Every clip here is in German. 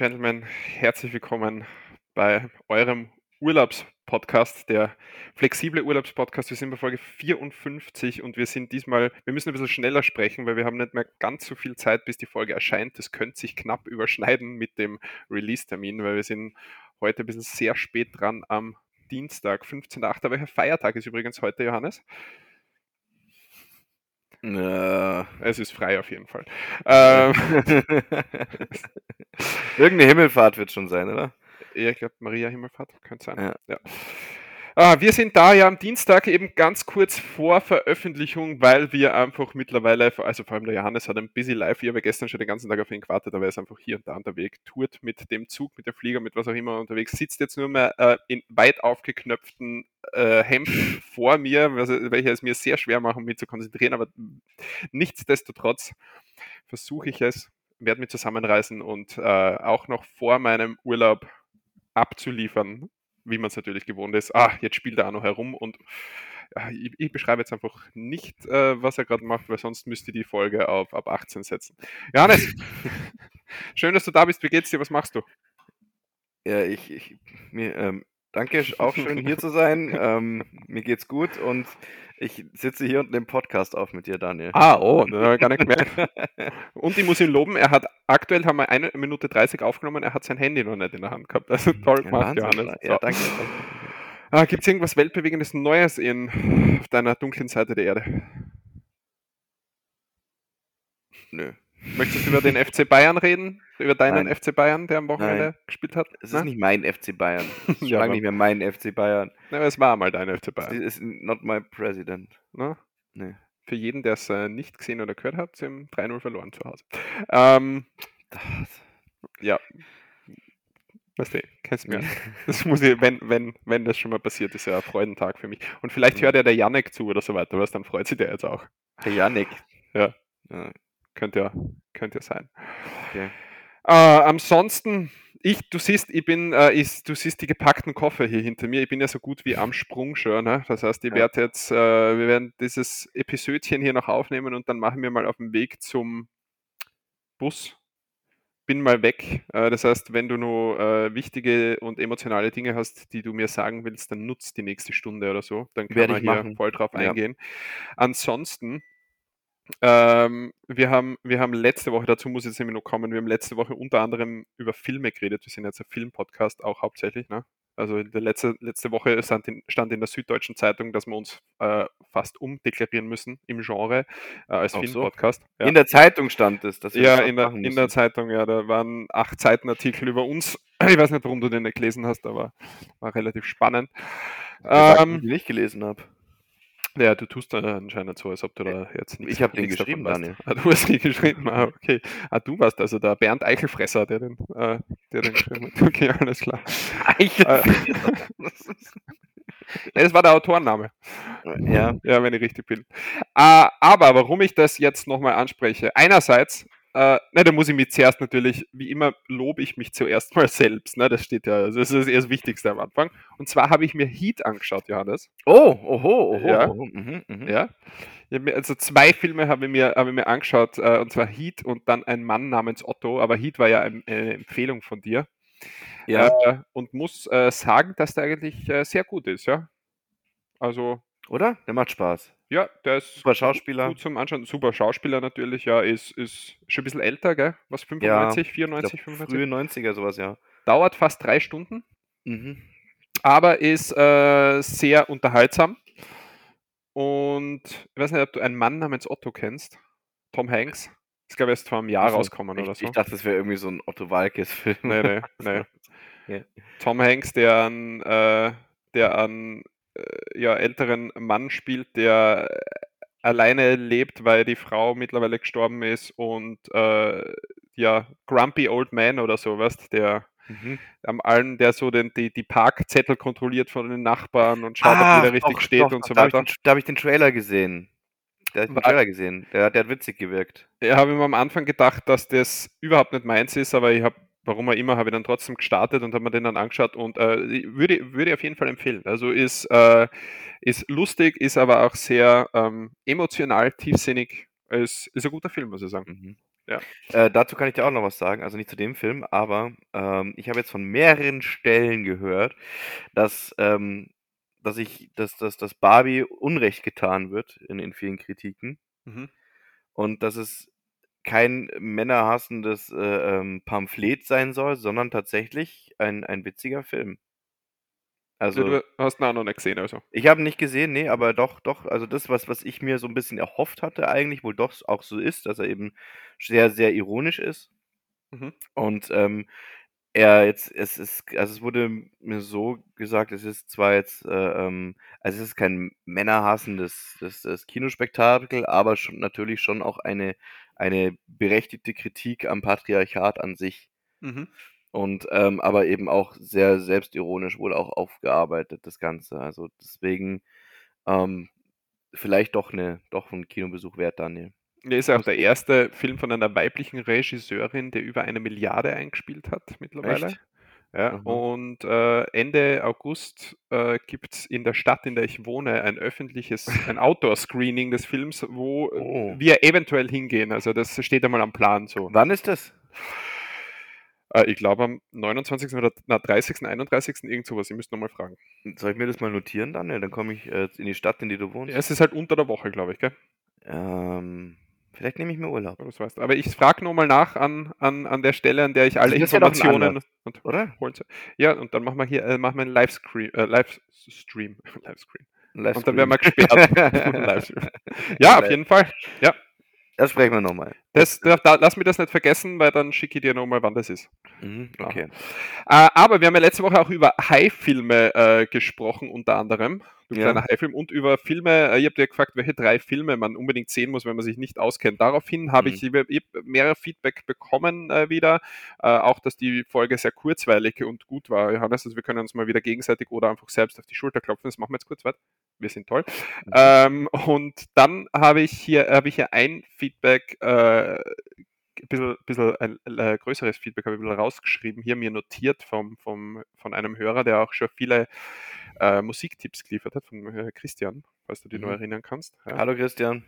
Gentlemen, herzlich willkommen bei eurem Urlaubspodcast, der flexible Urlaubspodcast. Wir sind bei Folge 54 und wir sind diesmal, wir müssen ein bisschen schneller sprechen, weil wir haben nicht mehr ganz so viel Zeit, bis die Folge erscheint. Das könnte sich knapp überschneiden mit dem Release-Termin, weil wir sind heute ein bisschen sehr spät dran am Dienstag, 15.8. Welcher Feiertag ist übrigens heute, Johannes? Ja. Es ist frei auf jeden Fall. Ähm, Irgendeine Himmelfahrt wird schon sein, oder? ja, ich glaube, Maria Himmelfahrt könnte sein. Ja. Ja. Ah, wir sind da ja am Dienstag eben ganz kurz vor Veröffentlichung, weil wir einfach mittlerweile, also vor allem der Johannes hat ein busy live, ich habe gestern schon den ganzen Tag auf ihn gewartet, aber er ist einfach hier und da unterwegs, tourt mit dem Zug, mit der Flieger, mit was auch immer unterwegs, sitzt jetzt nur mehr äh, in weit aufgeknöpften äh, Hemden vor mir, was, welche es mir sehr schwer machen, mich zu konzentrieren, aber nichtsdestotrotz versuche ich es, werde mich zusammenreißen und äh, auch noch vor meinem Urlaub abzuliefern, wie man es natürlich gewohnt ist. Ah, jetzt spielt er auch noch herum und ja, ich, ich beschreibe jetzt einfach nicht, äh, was er gerade macht, weil sonst müsste die Folge auf ab 18 setzen. Johannes, schön, dass du da bist. Wie geht's dir? Was machst du? Ja, ich, ich mir, ähm, danke, auch schön hier zu sein. Ähm, mir geht's gut und ich sitze hier und nehme Podcast auf mit dir, Daniel. Ah, oh, gar nicht gemerkt. Und ich muss ihn loben, er hat aktuell haben wir eine Minute 30 aufgenommen, er hat sein Handy noch nicht in der Hand gehabt. Also toll Ja, gemacht, Wahnsinn. Johannes. Ja, So. danke. danke. Ah, Gibt es irgendwas Weltbewegendes Neues in, auf deiner dunklen Seite der Erde? Nö. Möchtest du über den FC Bayern reden? Über deinen Nein. FC Bayern, der am Wochenende gespielt hat? Es ist Nein? nicht mein FC Bayern. Es schon Ja, aber- nicht mehr mein FC Bayern. Na, es war mal dein FC Es Bayern. ist not my president. Ne? Nee. Für jeden, der es äh, nicht gesehen oder gehört hat, sie haben 3-0 verloren zu Hause. Ähm, Das, ja. Weißt du, kennst du mir. Das muss ich, wenn, wenn, wenn das schon mal passiert, ist ja ein Freudentag für mich. Und vielleicht hört ja der Janek zu oder so weiter, was dann freut sich der jetzt auch. der Yannick. Ja. ja. Könnte ja, könnte ja sein. Okay. Äh, ansonsten, ich, du siehst, ich bin, äh, ich, du siehst die gepackten Koffer hier hinter mir. Ich bin ja so gut wie am Sprung schon. Ne? Das heißt, ich Ja. werde jetzt, äh, wir werden dieses Episödchen hier noch aufnehmen und dann machen wir mal auf dem Weg zum Bus. Bin mal weg. Äh, das heißt, wenn du nur äh, wichtige und emotionale Dinge hast, die du mir sagen willst, dann nutzt die nächste Stunde oder so. Dann man ich hier machen. voll drauf Ja. eingehen. Ansonsten, ähm, wir, haben, wir haben letzte Woche, dazu muss ich jetzt nämlich noch kommen, wir haben letzte Woche unter anderem über Filme geredet. Wir sind jetzt ein Filmpodcast auch hauptsächlich. Ne? Also letzte, letzte Woche stand in, stand in der Süddeutschen Zeitung, dass wir uns äh, fast umdeklarieren müssen im Genre äh, als Ach so. Filmpodcast. Ja. In der Zeitung stand es, dass Ja, in der, in der. Zeitung, ja, da waren acht Seiten Artikel über uns. Ich weiß nicht, warum du den nicht gelesen hast, aber war relativ spannend. Ähm, ich nicht gelesen habe. Ja, du tust da anscheinend so, als ob du da jetzt nichts Ich hab den geschrieben. Daniel. Ah, du hast ihn geschrieben, ah, okay. Ah, du warst also der Bernd Eichelfresser, der den, äh, der den geschrieben hat. Okay, alles klar. Äh, nee, das war der Autorenname. ja, Ja, wenn ich richtig bin. Äh, aber warum ich das jetzt nochmal anspreche, einerseits, äh, ne, da muss ich mich zuerst natürlich, wie immer, lobe ich mich zuerst mal selbst. Ne, das steht ja, das ist das Wichtigste am Anfang. Und zwar habe ich mir Heat angeschaut, Johannes. Oh, oho, oho. Ja. oho, mhm, mhm. Ja. Hab mir, also zwei Filme habe ich mir, habe ich mir angeschaut, äh, und zwar Heat und dann ein Mann namens Otto. Aber Heat war ja ein, eine Empfehlung von dir. Ja. Äh, und muss äh, sagen, dass der eigentlich äh, sehr gut ist, ja. Also, Oder? Der macht Spaß. Ja, der ist Super Schauspieler. Gut zum Anschauen. Super Schauspieler natürlich, ja, ist, ist schon ein bisschen älter, gell? Was, 95, Ich 94, glaub, 95? frühe 90er, sowas, ja. Dauert fast drei Stunden, Mhm. aber ist äh, sehr unterhaltsam. Und ich weiß nicht, ob du einen Mann namens Otto kennst. Tom Hanks. Ist, glaube ich, erst vor einem Jahr Also, rauskommen ich, oder so. ich dachte, das wäre irgendwie so ein Otto Walkes-Film. Nee, nee, nee. Ja. Tom Hanks, der einen, äh, der äh, ja, älteren Mann spielt, der äh, alleine lebt, weil die Frau mittlerweile gestorben ist und äh, ja, Grumpy Old Man oder sowas, der Mhm. am allen, der so den, die, die Parkzettel kontrolliert von den Nachbarn und schaut, ob Ah, jeder richtig doch, steht doch, und so habe weiter. ich, den- da hab ich den Trailer gesehen. Da hab ich den Trailer gesehen. Der, der hat witzig gewirkt. Ich habe mir am Anfang gedacht, dass das überhaupt nicht meins ist, aber ich habe, warum auch immer, habe ich dann trotzdem gestartet und habe mir den dann angeschaut und äh, würde, würde ich auf jeden Fall empfehlen. Also ist, äh, ist lustig, ist aber auch sehr ähm, emotional, tiefsinnig. Ist, ist ein guter Film, muss ich sagen. Mhm. Ja. Äh, dazu kann ich dir auch noch was sagen, also nicht zu dem Film, aber ähm, ich habe jetzt von mehreren Stellen gehört, dass, ähm, dass ich, dass, dass, dass Barbie Unrecht getan wird in, in vielen Kritiken Mhm. und dass es kein männerhassendes äh, ähm, Pamphlet sein soll, sondern tatsächlich ein, ein witziger Film. Also, du hast auch noch nicht gesehen, also. ich habe ihn nicht gesehen, nee, aber doch, doch, also das, was, was ich mir so ein bisschen erhofft hatte eigentlich, wohl doch auch so ist, dass er eben sehr, sehr ironisch ist. Mhm. Und ähm, er jetzt, es ist, also es wurde mir so gesagt, es ist zwar jetzt, äh, ähm, also es ist kein männerhassendes das, das Kinospektakel, aber schon natürlich schon auch eine, eine berechtigte Kritik am Patriarchat an sich. Mhm. Und ähm, aber eben auch sehr selbstironisch wohl auch aufgearbeitet, das Ganze. Also deswegen ähm, vielleicht doch eine, doch ein Kinobesuch wert, Daniel. Er ist ja auch der erste Film von einer weiblichen Regisseurin, der über eine Milliarde eingespielt hat mittlerweile. Echt? Ja, Aha. und äh, Ende August äh, gibt es in der Stadt, in der ich wohne, ein öffentliches, ein Outdoor-Screening des Films, wo äh, Oh. wir eventuell hingehen. Also das steht einmal am Plan so. Wann ist das? Äh, ich glaube am 29. oder na, 30., 31. irgend sowas. Ich müsste nochmal fragen. Soll ich mir das mal notieren, Daniel? Dann komme ich äh, in die Stadt, in die du wohnst. Ja, es ist halt unter der Woche, glaube ich, gell? Ähm, vielleicht nehme ich mir Urlaub, Das weißt. du. Aber ich frage nochmal nach an, an, an der Stelle, an der ich alle ja Informationen Anlass, und oder? Ja, und dann machen wir hier äh, machen wir einen Livestream. Äh, Livestream. Livestream. Ein Und dann werden wir Livestream. gesperrt. Livestream. Ja, auf jeden Fall. Ja, Das sprechen wir nochmal. das, da, da, lass mir das nicht vergessen, weil dann schicke ich dir nochmal, wann das ist. Mhm, Ja. okay. Äh, aber wir haben ja letzte Woche auch über Hai-Filme äh, gesprochen, unter anderem. Du Ja. Hai-Film. Und über Filme, äh, ich habe dir gefragt, welche drei Filme man unbedingt sehen muss, wenn man sich nicht auskennt. Daraufhin habe Mhm. ich, ich hab mehrere Feedback bekommen äh, wieder. Äh, auch, dass die Folge sehr kurzweilig und gut war, Johannes. Also wir können uns mal wieder gegenseitig oder einfach selbst auf die Schulter klopfen. Das machen wir jetzt kurz weit. Wir sind toll. Mhm. Ähm, und dann habe ich hier, habe ich hier ein Feedback, äh, ein bisschen, bisschen ein äh, größeres Feedback habe ich ein bisschen rausgeschrieben, hier mir notiert vom, vom, von einem Hörer, der auch schon viele äh, Musiktipps geliefert hat, von äh, Christian, falls du dich noch Mhm. erinnern kannst. Ja. Hallo Christian.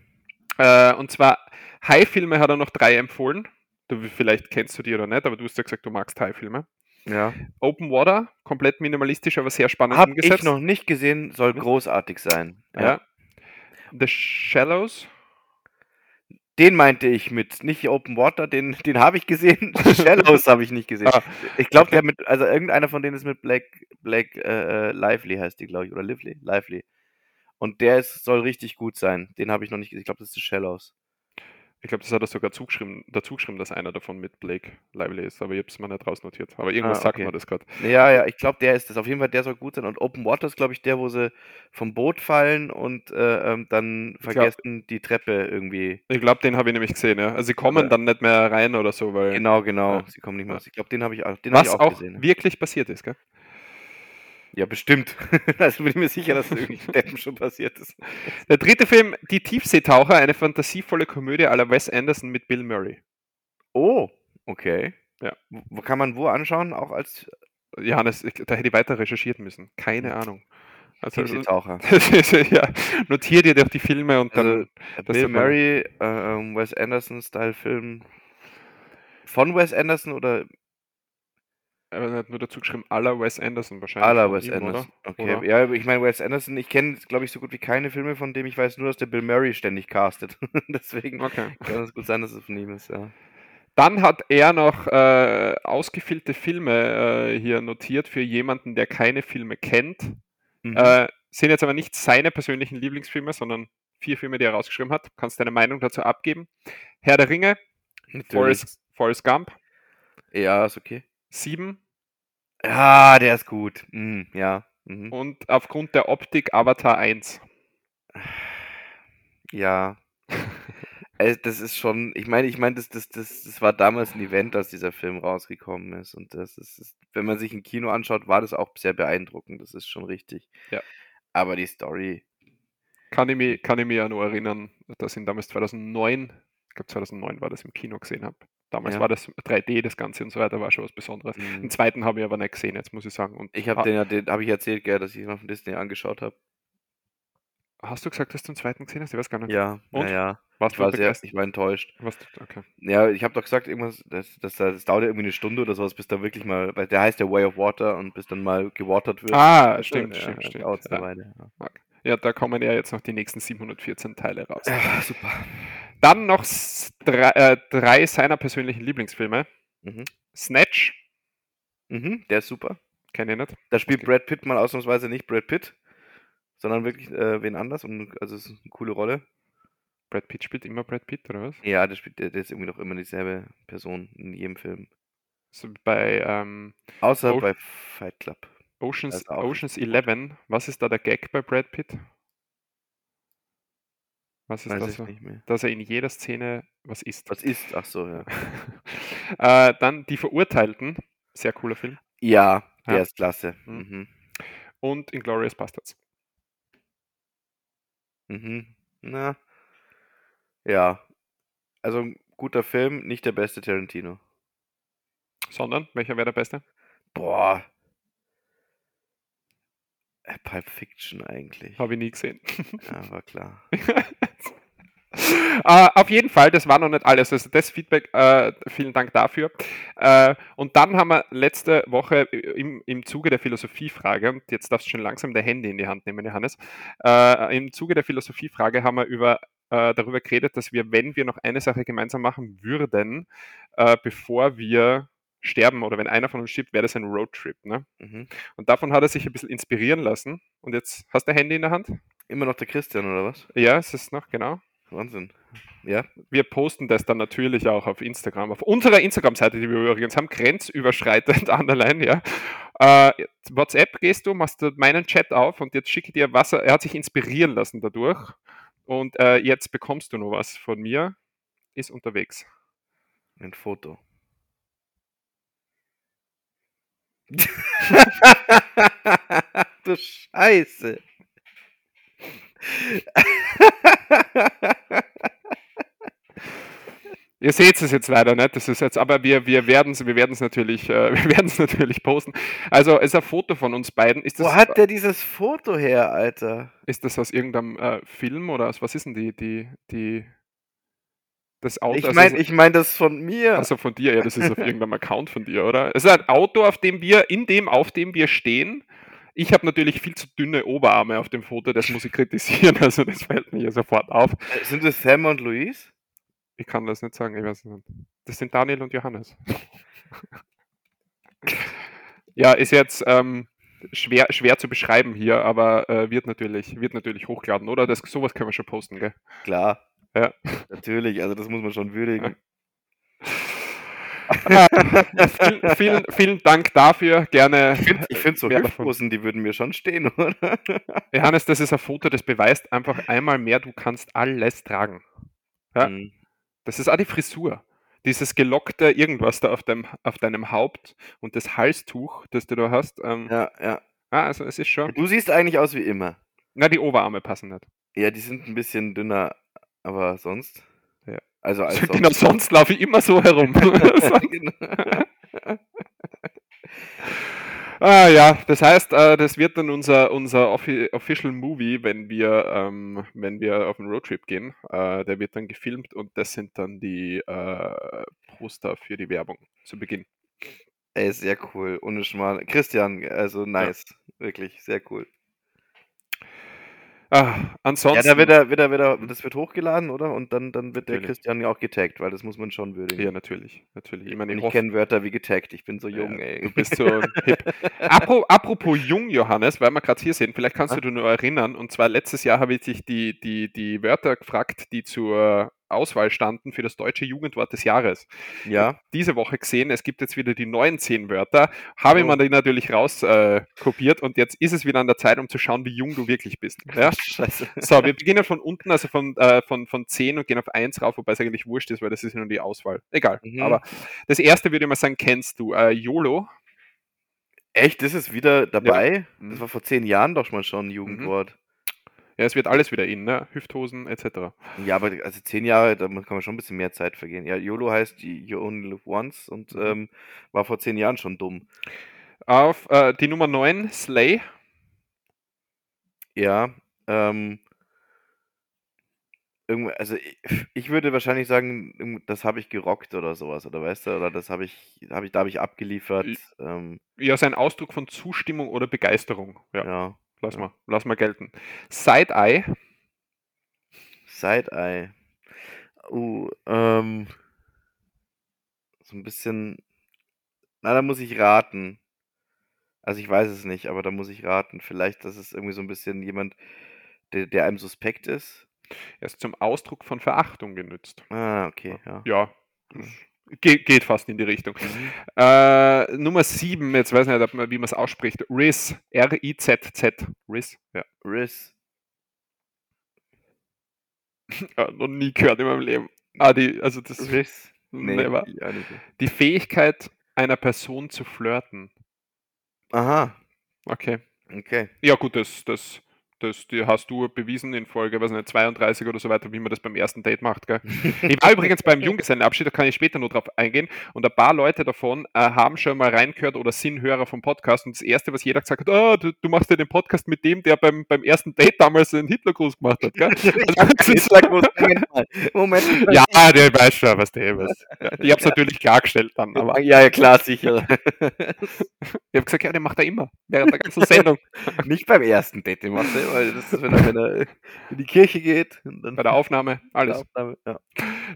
Äh, und zwar Hai-Filme hat er noch drei empfohlen. Du, vielleicht kennst du die oder nicht, aber du hast ja gesagt, du magst Hai-Filme. Ja. Open Water, komplett minimalistisch, aber sehr spannend Hab umgesetzt. ich noch nicht gesehen, soll großartig sein. ja. The Shallows, Den meinte ich mit, nicht Open Water, den, den habe ich gesehen. Shallows habe ich nicht gesehen. Ah, Ich glaube, der mit, also irgendeiner von denen ist mit Black, Black äh, äh, Lively heißt die, glaube ich, oder Lively, Lively. Und der ist, soll richtig gut sein. Den habe ich noch nicht gesehen. Ich glaube, das ist Shallows. Ich glaube, das hat er sogar zugeschrieben, dazu geschrieben, dass einer davon mit Blake Lively ist, aber ich habe es mir nicht rausnotiert. Aber irgendwas Ah, sagt okay. mir das gerade. Ja, ja, ich glaube, der ist das. Auf jeden Fall, der soll gut sein. Und Open Water ist, glaube ich, der, wo sie vom Boot fallen und äh, ähm, dann glaub- vergessen, die Treppe irgendwie. Ich glaube, den habe ich nämlich gesehen, ja. Also sie kommen Aber- dann nicht mehr rein oder so, weil Genau, genau. Ja. Sie kommen nicht mehr Ja. aus. Ich glaube, den habe ich, auch- den hab ich was auch, auch gesehen. wirklich passiert ist, gell? Ja, bestimmt. also bin ich mir sicher, dass das irgendwie Deppen schon passiert ist. Der dritte Film, Die Tiefseetaucher, eine fantasievolle Komödie la Wes Anderson mit Bill Murray. Oh, okay. Ja. Wo, kann man wo anschauen? Auch als Johannes, ich, da hätte ich weiter recherchieren müssen. Keine Ahnung. Also, Tiefseetaucher. ja, notier dir doch die Filme und dann. Also, Bill Murray, äh, ähm, Wes Anderson-Style-Film. Von Wes Anderson oder er hat nur dazu geschrieben, aller Wes Anderson wahrscheinlich. aller Wes ihm, Anderson? Oder? Okay, Oder? ja, ich meine, Wes Anderson, ich kenne, glaube ich, so gut wie keine Filme von dem. Ich weiß nur, dass der Bill Murray ständig castet. Deswegen Okay. kann es gut sein, dass es von ihm ist, ja. Dann hat er noch äh, ausgefüllte Filme äh, hier notiert für jemanden, der keine Filme kennt. Mhm. Äh, sind jetzt aber nicht seine persönlichen Lieblingsfilme, sondern vier Filme, die er rausgeschrieben hat. Kannst deine Meinung dazu abgeben. Herr der Ringe. Forrest, Forrest Gump, Ja, ist okay. Sieben Ja, der ist gut. Mhm, ja. Mhm. und aufgrund der Optik Avatar 1. Ja. Also das ist schon, ich meine, ich meine, das, das, das, das war damals ein Event, als dieser Film rausgekommen ist. Und das ist, ist, wenn man sich ein Kino anschaut, war das auch sehr beeindruckend. Das ist schon richtig. Ja. Aber die Story, Kann ich mich, kann ich mich ja nur erinnern, dass ich ihn damals 2009, ich glaube 2009 war das im Kino gesehen habe. Damals Ja. war das 3D, das Ganze und so weiter, war schon was Besonderes. Mhm. Den zweiten habe ich aber nicht gesehen, jetzt muss ich sagen. Und ich habe ha- den ja, den habe ich erzählt, gell, dass ich ihn auf Disney angeschaut habe. Hast du gesagt, dass du den zweiten gesehen hast? Ich weiß gar nicht. Ja, Und? ja. Warst Ich war, sehr, ich war enttäuscht. Was, okay. Ja, ich habe doch gesagt, irgendwas, das, das, das dauert ja irgendwie eine Stunde oder sowas, bis da wirklich mal, weil der heißt ja Way of Water und bis dann mal gewatert wird. Ah, stimmt, ja, stimmt, stimmt. Ja. Weile. Ja. ja, da kommen ja jetzt noch die nächsten 714 Teile raus. Ja, super. Dann noch drei, äh, drei seiner persönlichen Lieblingsfilme. Mhm. Snatch, Mhm, der ist super. kenne ich nicht. Da spielt Okay. Brad Pitt mal ausnahmsweise nicht Brad Pitt, sondern wirklich äh, wen anders und also es ist eine coole Rolle. Brad Pitt spielt immer Brad Pitt, oder was? Ja, der spielt, der, der ist irgendwie doch immer dieselbe Person in jedem Film. So bei ähm, Außer Oh. bei Fight Club. Oceans, Oceans richtig gut. 11, was ist da der Gag bei Brad Pitt? Was ist Weiß das ich nicht mehr. Dass er in jeder Szene was isst. Was ist? Ach so, ja. äh, dann Die Verurteilten, sehr cooler Film. Ja, der Ja. ist klasse. Mhm. Mhm. Und Inglourious Bastards. Mhm. Na. Ja. Also ein guter Film, nicht der beste Tarantino. Sondern, welcher wäre der beste? Boah. Äh, Pulp Fiction eigentlich. Habe ich nie gesehen. Ja, war klar. äh, auf jeden Fall, das war noch nicht alles. Also das Feedback, äh, vielen Dank dafür. Äh, und dann haben wir letzte Woche im, im Zuge der Philosophiefrage, und jetzt darfst du schon langsam dein Handy in die Hand nehmen, Johannes, im Zuge der Philosophiefrage haben wir über, darüber geredet, dass wir, wenn wir noch eine Sache gemeinsam machen würden, bevor wir sterben oder wenn einer von uns stirbt, wäre das ein Roadtrip. Ne? Mhm. Und davon hat er sich ein bisschen inspirieren lassen. Und jetzt hast du dein Handy in der Hand? Immer noch der Christian, oder was? Ja, es ist noch, genau. Wahnsinn. Ja? Wir posten das dann natürlich auch auf Instagram, auf unserer Instagram-Seite, die wir übrigens haben, grenzüberschreitend underline, ja. Äh, WhatsApp gehst du, machst du meinen Chat auf und jetzt schicke ich dir was. Er er hat sich inspirieren lassen dadurch. Und äh, jetzt bekommst du noch was von mir. Ist unterwegs. Ein Foto. du Scheiße. Ihr seht es jetzt leider nicht, das ist jetzt, aber wir, wir werden es wir werden's natürlich, äh, wir werden's natürlich posten. Also es ist ein Foto von uns beiden. Ist das, Wo hat der dieses Foto her, Alter? ist das aus irgendeinem äh, Film oder aus was ist denn die, die, die das Auto? Ich also meine, es- ich mein das von mir. Also von dir, ja, das ist auf irgendeinem Account von dir, oder? Es ist ein Auto, auf dem wir, in dem, auf dem wir stehen. Ich habe natürlich viel zu dünne Oberarme auf dem Foto, das muss ich kritisieren, also das fällt mir sofort auf. Äh, Sind das Sam und Louise? Ich kann das nicht sagen, ich weiß nicht. Das sind Daniel und Johannes. ja, ist jetzt ähm, schwer, schwer zu beschreiben hier, aber äh, wird, natürlich, wird natürlich hochgeladen, oder? Das, sowas können wir schon posten, gell? Klar. Ja. Natürlich, also das muss man schon würdigen. Vielen, vielen, vielen Dank dafür, gerne. Ich finde find so. Hüfthosen, die würden mir schon stehen, oder? Johannes, das ist ein Foto, das beweist einfach einmal mehr, du kannst alles tragen. Ja. Mhm. Das ist auch die Frisur. Dieses gelockte irgendwas da auf, deinem, auf deinem Haupt und das Halstuch, das du da hast. Ähm, Ja, ja. ah, also es ist schon. Du siehst eigentlich aus wie immer. Na, die Oberarme passen nicht. Ja, die sind ein bisschen dünner, aber sonst. Ja. Also als genau, sonst laufe ich immer so herum. Genau. ah ja, das heißt, äh, das wird dann unser, unser offi Official Movie, wenn wir, ähm, wenn wir auf einen Roadtrip gehen. Äh, der wird dann gefilmt und das sind dann die äh, Poster für die Werbung zu Beginn. Ey, sehr cool. Ohne Schmal. Christian, also nice. Wirklich, sehr cool. Ah, Ja, ansonsten. da wird er, wird er, wird er, das wird hochgeladen, oder? Und dann, dann wird der Natürlich. Christian ja auch getaggt, weil das muss man schon würdigen. ja, natürlich, natürlich. Ich meine, ich ich kenne Wörter wie getaggt. Ich bin so jung, Ja, ey. Du bist so hip. Apro, apropos jung, Johannes, weil wir gerade hier sind, vielleicht kannst Ah. du dich nur erinnern. Und zwar letztes Jahr habe ich dich die, die, die Wörter gefragt, die zur Auswahl standen für das deutsche Jugendwort des Jahres. Ja, Diese Woche gesehen, es gibt jetzt wieder die neuen zehn Wörter. Habe ich Oh. mir die natürlich raus äh, und jetzt ist es wieder an der Zeit, um zu schauen, wie jung du wirklich bist. Ja? scheiße. So, wir beginnen von unten, also von, äh, von, von 10 und gehen auf 1 rauf, wobei es eigentlich wurscht ist, weil das ist ja nur die Auswahl. Egal. Mhm. Aber das erste würde ich mal sagen, kennst du. Äh, YOLO. Echt, das ist wieder dabei? Mhm. Das war vor zehn Jahren doch mal schon ein Jugendwort. Ja, es wird alles wieder in, ne? Hüfthosen etc. Ja, aber also zehn Jahre, da kann man schon ein bisschen mehr Zeit vergehen. Ja, YOLO heißt You Only Live Once und Mhm. ähm, war vor zehn Jahren schon dumm. Auf äh, die Nummer 9, Slay. Ja, ähm, also ich, ich würde wahrscheinlich sagen, das habe ich gerockt oder sowas, oder weißt du, oder das habe ich, habe ich, da habe ich abgeliefert. Ähm, Ja, ist ein Ausdruck von Zustimmung oder Begeisterung. Ja, ja. Lass mal, lass mal gelten. Side-Eye, Side-Eye. Uh, ähm, so ein bisschen. Na, da muss ich raten. Also ich weiß es nicht, aber da muss ich raten. Vielleicht, dass es irgendwie so ein bisschen jemand, der, der einem suspekt ist. er ist zum Ausdruck von Verachtung genützt. Ah, okay, ja. Ja, Ja. das geht, geht fast in die Richtung. Mhm. Äh, Nummer 7, jetzt weiß ich nicht, man- wie man es ausspricht. Riz, R-I-Z-Z. Riz, ja. Riz. Äh, noch nie gehört in meinem Leben. Ah, die, also das Riz. Nee, never. ja. Die Fähigkeit einer Person zu flirten. Aha, Okay. okay. Ja, gut, das, das, das die hast du bewiesen in Folge, weiß nicht, 32 oder so weiter, wie man das beim ersten Date macht, gell? Ich war übrigens beim Junggesellenabschied, da kann ich später noch drauf eingehen. Und ein paar Leute davon äh, haben schon mal reingehört oder sind Hörer vom Podcast. Und das Erste, was jeder gesagt hat, ah, du, du machst ja den Podcast mit dem, der beim, beim ersten Date damals den Hitlergruß gemacht hat, gell? Moment ja, der weiß schon, was der ist. Ja, ich habe es natürlich klargestellt dann, aber ja, ja, klar, sicher. ich habe gesagt, ja, den macht er immer, während der ganzen Sendung. Nicht beim ersten Date, den machst du, weil das ist, wenn er, wenn er in die Kirche geht. Und dann Bei der Aufnahme, alles. Aufnahme, ja.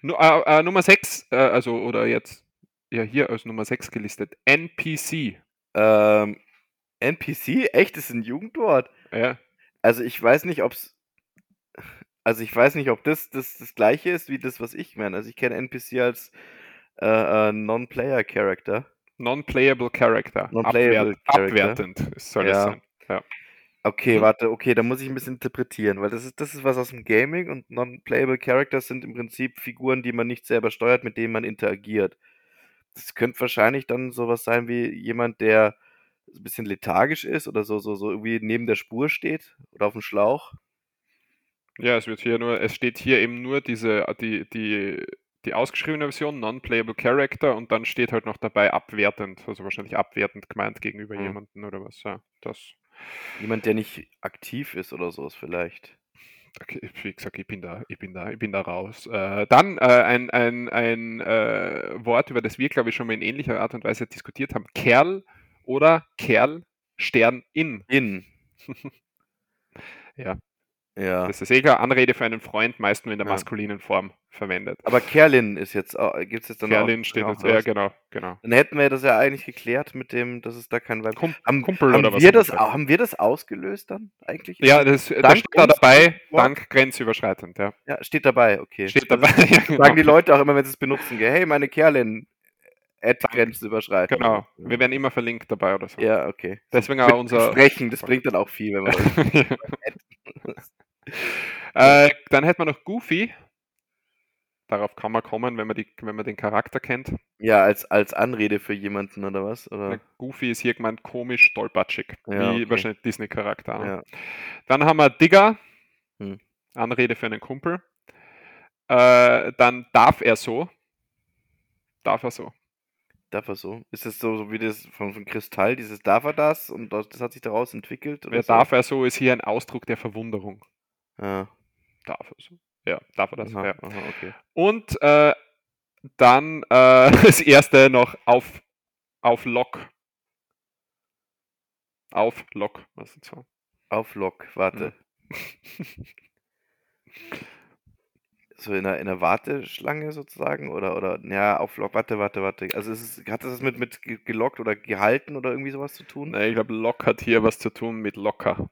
Nu, äh, äh, Nummer 6, äh, also, oder jetzt, ja, hier als Nummer 6 gelistet, NPC. Ähm, NPC? Echt? Das ist ein Jugendwort? Ja, Also ich weiß nicht, ob's. Also ich weiß nicht, ob das das, das gleiche ist wie das, was ich meine. Also ich kenne NPC als äh, äh, Non-Player-Character. Non-playable Character. Non-playable Abwert, Character. Abwertend soll es Ja. Okay, Mhm. warte, okay, da muss ich ein bisschen interpretieren, weil das ist, das ist was aus dem Gaming und Non-Playable Characters sind im Prinzip Figuren, die man nicht selber steuert, mit denen man interagiert. Das könnte wahrscheinlich dann sowas sein wie jemand, der ein bisschen lethargisch ist oder so, so, so irgendwie neben der Spur steht oder auf dem Schlauch. Ja, es wird hier nur, es steht hier eben nur diese, die, die, die ausgeschriebene Version, Non-playable Character, und dann steht halt noch dabei abwertend, also wahrscheinlich abwertend gemeint gegenüber Mhm. jemandem oder was. Ja, das. Jemand, der nicht aktiv ist oder sowas vielleicht. Okay, wie gesagt, ich bin da, ich bin da, ich bin da raus. Äh, dann äh, ein, ein, ein äh, Wort, über das wir, glaube ich, schon mal in ähnlicher Art und Weise diskutiert haben. Kerl oder Kerl, Stern in. In. Ja, Ja. das ist eh klar. Anrede für einen Freund, meist nur in der Ja. maskulinen Form verwendet. Aber Kerlin ist jetzt, gibt es jetzt dann Kerlin auch, steht auch jetzt, ja genau, genau. Dann hätten wir das ja eigentlich geklärt mit dem, dass es da kein Weib Kum haben, Kumpel haben oder was wir in das. Haben wir das ausgelöst dann eigentlich? Ja, das, da steht da dabei, dank grenzüberschreitend, ja. Ja, steht dabei, okay. Steht Das dabei, ja, genau. Sagen die Leute auch immer, wenn sie es benutzen, hey, meine Kerlin, Ad grenzüberschreitend. Genau, wir werden immer verlinkt dabei oder so. Ja, okay. Deswegen auch unser. Sprechen, das bringt dann auch viel, wenn man äh, dann hätten wir noch Goofy. Darauf kann man kommen, wenn man, die, wenn man den Charakter kennt. Ja, als, als Anrede für jemanden oder was? Oder? Der Goofy ist hier gemeint komisch, tollpatschig, Ja, wie okay. wahrscheinlich Disney-Charakter. Ja. Dann haben wir Digger, Hm. Anrede für einen Kumpel. Äh, dann darf er so. Darf er so. Darf er so? Ist es so, so wie das von, von Kristall, dieses darf er das und das, das hat sich daraus entwickelt? Wer so? darf er so, ist hier ein Ausdruck der Verwunderung. Ja. Darf so. Ja, darf er das. Aha, Ja. aha, okay. Und äh, dann äh, das erste noch auf, auf Lock. Auf Lock. Was ist so? Auf Lock, warte. So in einer, in einer Warteschlange sozusagen? Oder, oder, ja, auf Lock, warte, warte, warte. Also ist es, hat das mit, mit ge- gelockt oder gehalten oder irgendwie sowas zu tun? Nee, ich glaube, Lock hat hier was zu tun mit locker.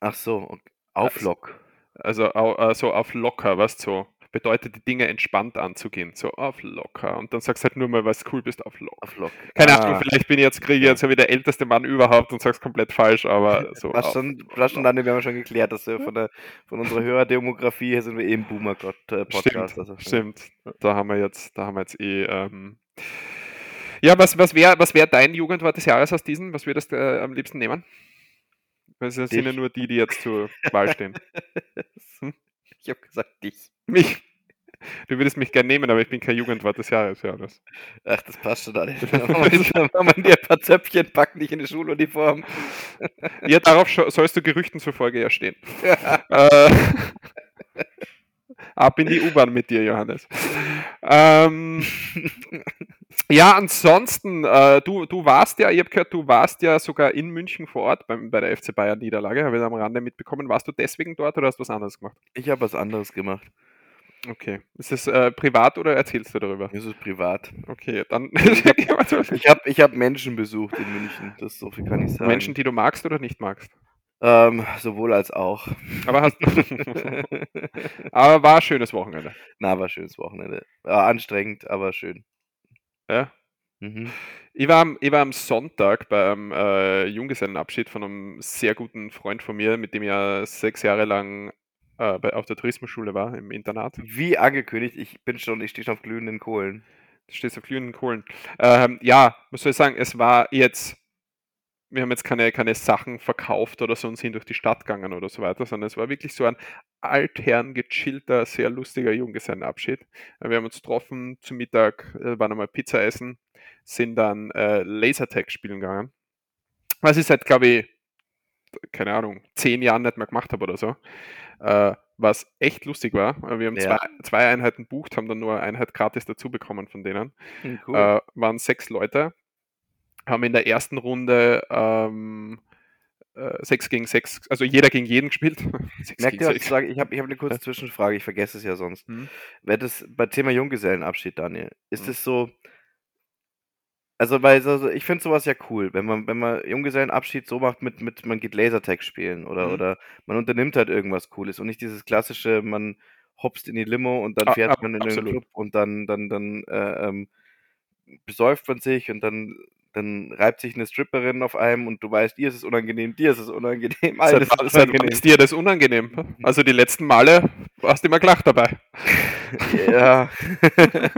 Ach so, okay. Auf Also- Lock. Also au- äh, so auf locker, was so bedeutet, die Dinge entspannt anzugehen. So auf locker. Und dann sagst du halt nur mal, was cool bist, auf locker. Auf Lock. Keine Ah, Ahnung, vielleicht bin ich jetzt, kriege ich jetzt ja wie der älteste Mann überhaupt und sag's komplett falsch, aber so. Auf- schon, fast schon dann, wir haben schon geklärt, dass wir von, der, von unserer Hörerdemografie her sind wir eben Boomer-Podcast. Stimmt, also, stimmt. Da haben wir jetzt, da haben wir jetzt eh. Ähm, ja, was, was wäre was wär dein Jugendwort des Jahres aus diesen? Was würdest du äh, am liebsten nehmen? Weil es sind ja nur die, die jetzt zur Wahl stehen. Ich habe gesagt dich. Mich. Du würdest mich gerne nehmen, aber ich bin kein Jugendwort des Jahres, ja. Das. Ach, das passt schon alles. Wenn man dir ein paar Zöpfchen packt, nicht in die Schuluniform. Ja, darauf sollst du Gerüchten zufolge ja stehen. Äh, Ab in die U-Bahn mit dir, Johannes. Ähm, ja, ansonsten, äh, du, du warst ja, ich habe gehört, du warst ja sogar in München vor Ort beim, bei der FC Bayern Niederlage, habe ich am Rande mitbekommen. Warst du deswegen dort oder hast du was anderes gemacht? Ich habe was anderes gemacht. Okay. Ist es äh, privat oder erzählst du darüber? Es ist privat. Okay, dann. ich habe ich hab Menschen besucht in München, das so viel kann ich sagen. Menschen, die du magst oder nicht magst? Ähm, sowohl als auch. Aber, hast, aber war ein schönes Wochenende. Na, war ein schönes Wochenende. War anstrengend, aber schön. Ja. Mhm. Ich, war am, ich war am Sonntag beim äh, Junggesellenabschied von einem sehr guten Freund von mir, mit dem ich ja sechs Jahre lang äh, bei, auf der Tourismusschule war, im Internat. Wie angekündigt, ich bin schon, ich stehe schon auf glühenden Kohlen. Du stehst auf glühenden Kohlen. Ähm, ja, soll ich sagen, es war jetzt wir haben jetzt keine, keine Sachen verkauft oder so und sind durch die Stadt gegangen oder so weiter, sondern es war wirklich so ein altherren, gechillter, sehr lustiger Junggesellenabschied. Wir haben uns getroffen zum Mittag, äh, waren einmal Pizza essen, sind dann äh, Lasertag spielen gegangen. Was ich seit, glaube ich, keine Ahnung, zehn Jahren nicht mehr gemacht habe oder so. Äh, was echt lustig war. Wir haben ja. zwei, zwei Einheiten bucht, haben dann nur eine Einheit gratis dazu bekommen von denen. Hm, cool. Äh, waren sechs Leute, haben in der ersten Runde ähm, äh, 6 gegen 6, also jeder gegen jeden gespielt. Merkt ihr, was ich sage? Ich habe ich hab eine kurze Zwischenfrage, ich vergesse es ja sonst. Hm? Wäre das bei Thema Junggesellenabschied, Daniel, ist hm. es so, also, weil also ich finde sowas ja cool, wenn man, wenn man Junggesellenabschied so macht mit, mit man geht Lasertag spielen oder, mhm. oder man unternimmt halt irgendwas Cooles und nicht dieses klassische, man hopst in die Limo und dann fährt ah, man in den Club und dann, dann, dann äh, ähm, besäuft man sich und dann dann reibt sich eine Stripperin auf einem und du weißt, dir ist es unangenehm, dir ist es unangenehm, alles ist unangenehm. Ist dir das unangenehm? Also die letzten Male warst du immer gelacht dabei. ja.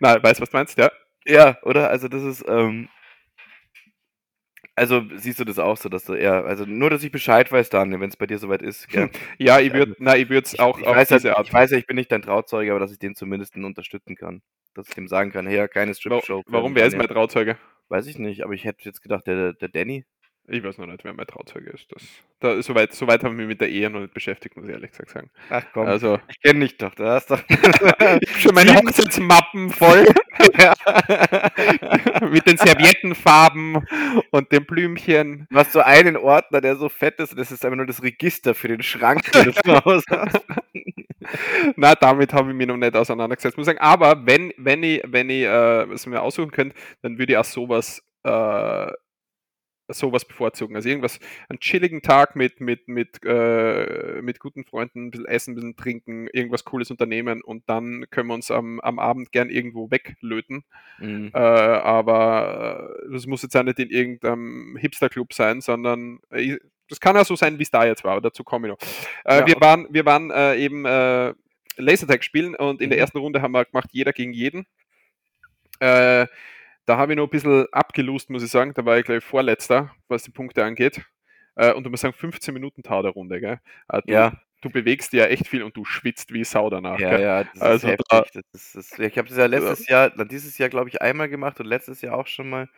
Na, weißt du, was du meinst, ja? Ja, oder? Also das ist, ähm, also siehst du das auch so, dass du eher, also nur, dass ich Bescheid weiß, Daniel, wenn es bei dir soweit ist. Gell? ja, ich würde, na, ich würde es auch ich, ich weiß, diese Art. Ich weiß ja, ich bin nicht dein Trauzeuge, aber dass ich den zumindest unterstützen kann dass ich dem sagen kann, hey, keine Strip-Show. Warum, wer ist mein Trauzeuge? Weiß ich nicht, aber ich hätte jetzt gedacht, der, der Danny. Ich weiß noch nicht, wer mein Trauzeuge ist. Das, da, soweit, soweit haben wir mich mit der Ehe noch nicht beschäftigt, muss ich ehrlich gesagt sagen. Ach komm, also, ich kenne dich doch, da hast doch schon meine Hochzeitsmappen voll. mit den Serviettenfarben und dem Blümchen. Du hast so einen Ordner, der so fett ist, das ist einfach nur das Register für den Schrank, den du zu Hause hast. Na, damit habe ich mich noch nicht auseinandergesetzt, muss ich sagen. Aber wenn, wenn ich, wenn ich äh, es mir aussuchen könnte, dann würde ich auch sowas äh, sowas bevorzugen. Also irgendwas, einen chilligen Tag mit, mit, mit, äh, mit guten Freunden, ein bisschen essen, ein bisschen trinken, irgendwas Cooles unternehmen und dann können wir uns am, am Abend gern irgendwo weglöten. Mhm. Äh, aber äh, das muss jetzt auch nicht in irgendeinem Hipster-Club sein, sondern äh, das kann ja so sein, wie es da jetzt war, aber dazu komme ich noch. Äh, ja. Wir waren, wir waren äh, eben Lasertag spielen und in der mhm. ersten Runde haben wir gemacht, jeder gegen jeden. Äh, da habe ich noch ein bisschen abgelust, muss ich sagen. Da war ich, glaube ich, Vorletzter, was die Punkte angeht. Äh, und du musst sagen, 15 Minuten Tau der Runde, gell? Äh, du, ja. Du bewegst dir ja echt viel und du schwitzt wie Sau danach. Ja, gell? ja, das also ist heftig. Da, das ist, ich habe das ja letztes Jahr, dieses Jahr, glaube ich, einmal gemacht und letztes Jahr auch schon mal.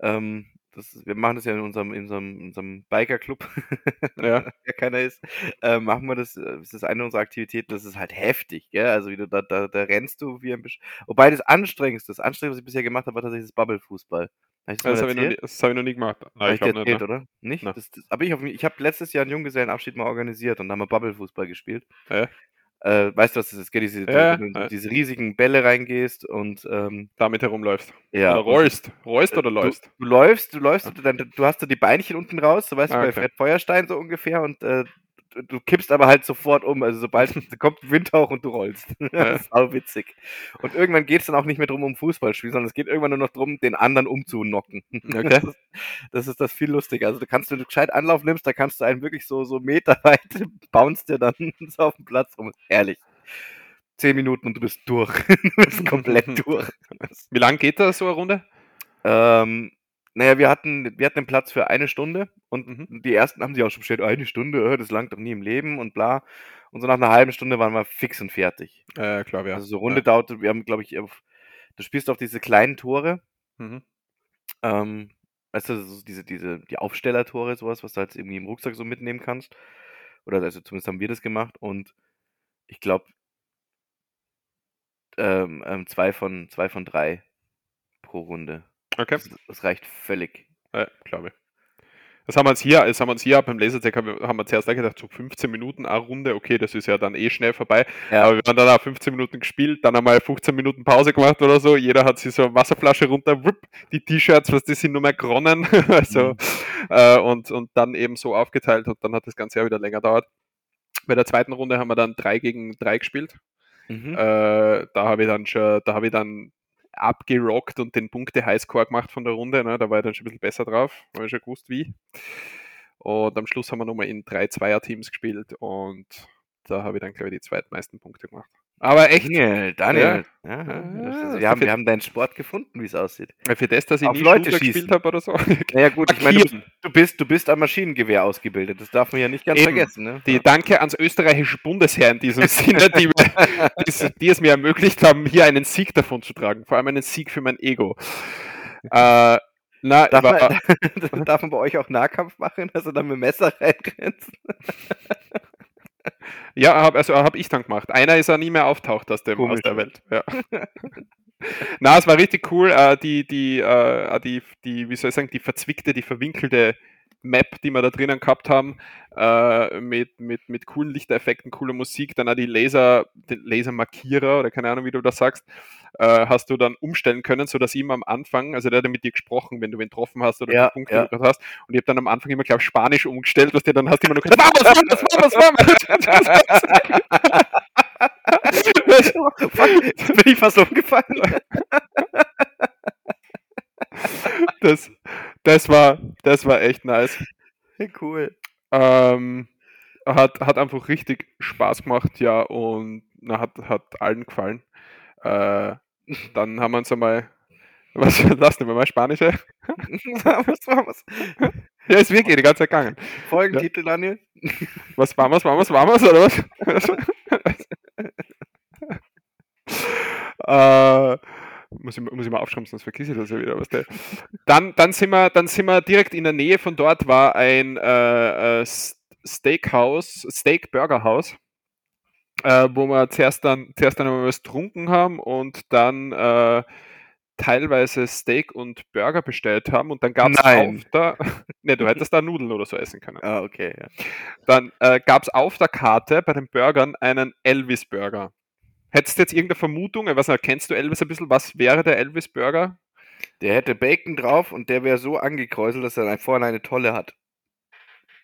Ähm, das, wir machen das ja in unserem, in unserem, in unserem Biker-Club, ja. ja keiner ist, äh, machen wir das, äh, das ist eine unserer Aktivitäten, das ist halt heftig, gell? Also wie du, da, da, da rennst du wie ein Bisch Wobei das Anstrengendste, das Anstrengendste, was ich bisher gemacht habe, war tatsächlich das Bubble-Fußball. Hab das, das habe ich, hab ich, noch nie gemacht. Nein, ich, ich erzählt, nicht, ne? oder? Nicht? Das, das, aber ich, ich habe letztes Jahr einen Junggesellenabschied mal organisiert und da haben wir Bubble-Fußball gespielt. Ja. Äh, weißt du, was das ist? Gell? Diese, ja, du ja. diese riesigen Bälle reingehst und ähm, damit herumläufst. Ja. Oder rollst. Rollst oder läufst? Du, du läufst, du läufst, und dann, du hast da die Beinchen unten raus, so weißt ah, du, bei Fred Feuerstein so ungefähr und äh, du kippst aber halt sofort um. Also sobald kommt Windhauch und du rollst. das ist auch witzig. Und irgendwann geht es dann auch nicht mehr drum um Fußballspiel, sondern es geht irgendwann nur noch darum, den anderen umzunocken. Okay. Das, ist, das ist das viel lustiger. Also du kannst, wenn du gescheit Anlauf nimmst, da kannst du einen wirklich so, so meterweit bounce dir dann so auf dem Platz rum. Herrlich. Zehn Minuten und du bist durch. du bist komplett durch. Wie lang geht da so eine Runde? Ähm, naja, wir hatten, wir hatten den Platz für eine Stunde und mhm. die ersten haben sich auch schon bestellt, eine Stunde, äh, das langt doch nie im Leben und bla. Und so nach einer halben Stunde waren wir fix und fertig. Äh, klar, ja. Also so Runde ja. dauerte, wir haben, glaube ich, auf, du spielst auf diese kleinen Tore. Mhm. Ähm, weißt du, so diese, diese, die Aufstellertore, sowas, was du halt irgendwie im Rucksack so mitnehmen kannst. Oder also zumindest haben wir das gemacht und ich glaube, ähm, ähm, zwei, von, zwei von drei pro Runde. Okay. Das, reicht völlig. Ja, glaube ich. Das haben wir uns hier, das haben wir uns hier beim Lasertag haben haben wir zuerst gedacht, so 15 Minuten eine Runde, okay, das ist ja dann eh schnell vorbei. Ja. Aber wir haben dann auch 15 Minuten gespielt, dann einmal 15 Minuten Pause gemacht oder so. Jeder hat sich so eine Wasserflasche runter, wupp, die T-Shirts, was die sind nur mehr geronnen. also, Mhm. äh, und, und dann eben so aufgeteilt und dann hat das Ganze ja wieder länger dauert. Bei der zweiten Runde haben wir dann 3 gegen 3 gespielt. Mhm. Äh, da habe ich dann schon, da habe ich dann abgerockt und den Punkte-Highscore gemacht von der Runde. Ne? Da war ich dann schon ein bisschen besser drauf, habe ich schon gewusst, wie. Und am Schluss haben wir nochmal in drei Zweier-Teams gespielt und da habe ich dann, glaube ich, die zweitmeisten Punkte gemacht. Aber echt, Daniel, Daniel. Ja. Ja, das ist, ist wir, haben, wir haben deinen Sport gefunden, wie es aussieht. für das, dass ich Auf nie Leute Shooter gespielt habe oder so. Naja gut, ich meine, du, bist, du bist am Maschinengewehr ausgebildet. Das darf man ja nicht ganz Eben. vergessen. Ne? Die Danke ans österreichische Bundesheer in diesem Sinne, die, die, die es mir ermöglicht haben, hier einen Sieg davon zu tragen. Vor allem einen Sieg für mein Ego. Äh, na, Darf, man, darf man bei euch auch Nahkampf machen, dass du dann mit Messer reingrenzt? Ja, hab, also habe ich dann gemacht. Einer ist ja nie mehr auftaucht aus, dem, aus der Welt. Ja. Na, es war richtig cool. Äh, die, die, äh, die, die, wie soll ich sagen, die verzwickte, die verwinkelte Map, die wir da drinnen gehabt haben, äh, mit, mit, mit coolen Lichteffekten, cooler Musik, dann auch die Laser, den Lasermarkierer oder keine Ahnung, wie du das sagst, äh, hast du dann umstellen können, sodass ihm am Anfang, also der hat ja mit dir gesprochen, wenn du ihn getroffen hast oder Ja, die Punkte ja. hast, und ich habe dann am Anfang immer, glaube Spanisch umgestellt, was dir dann hast immer noch gesagt, vamos, vamos, vamos, vamos. Bin ich fast umgefallen. das, das, war, das war echt nice. Cool. Ähm, hat, hat einfach richtig Spaß gemacht, ja, und na, hat, hat allen gefallen. Äh, dann haben wir uns einmal. Was, lass nicht mal Spanische? was war was? Ja, ist wirklich die ganze Zeit gegangen. Folgentitel, Daniel? Was vamos, vamos, vamos, oder was? äh, muss, ich, muss ich mal aufschreiben, sonst vergesse ich das ja wieder. Was der. Dann, dann, sind wir, dann sind wir direkt in der Nähe von dort, war ein äh, äh, Steakhouse, Steak-Burger-Haus, äh, wo wir zuerst dann, zuerst dann einmal was getrunken haben und dann äh, teilweise Steak und Burger bestellt haben und dann gab es auf der. ne, du hättest da Nudeln oder so essen können. Ah, okay. Ja. Dann äh, gab es auf der Karte bei den Burgern einen Elvis-Burger. Hättest du jetzt irgendeine Vermutung? Ich weiß nicht, kennst du Elvis ein bisschen? Was wäre der Elvis-Burger? Der hätte Bacon drauf und der wäre so angekräuselt, dass er vorne eine tolle hat.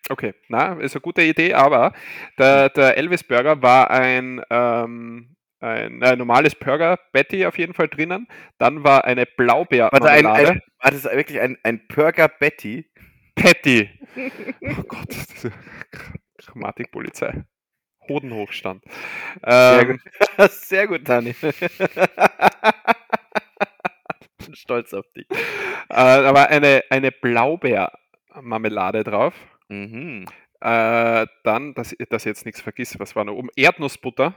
Okay, na, ist eine gute Idee, aber der, der Elvis-Burger war ein, ähm, ein äh, normales Burger, Betty auf jeden Fall drinnen. Dann war eine blaubeer Warte, ein, ein, war das wirklich ein, ein Burger Betty? Patty. Oh Gott, diese Grammatikpolizei. Hodenhochstand. Sehr Ähm, gut. Sehr gut. Bin stolz auf dich. äh, da war eine, eine Blaubeermarmelade drauf. Mhm. Äh, dann, dass, dass ich jetzt nichts vergiss, was war noch oben? Erdnussbutter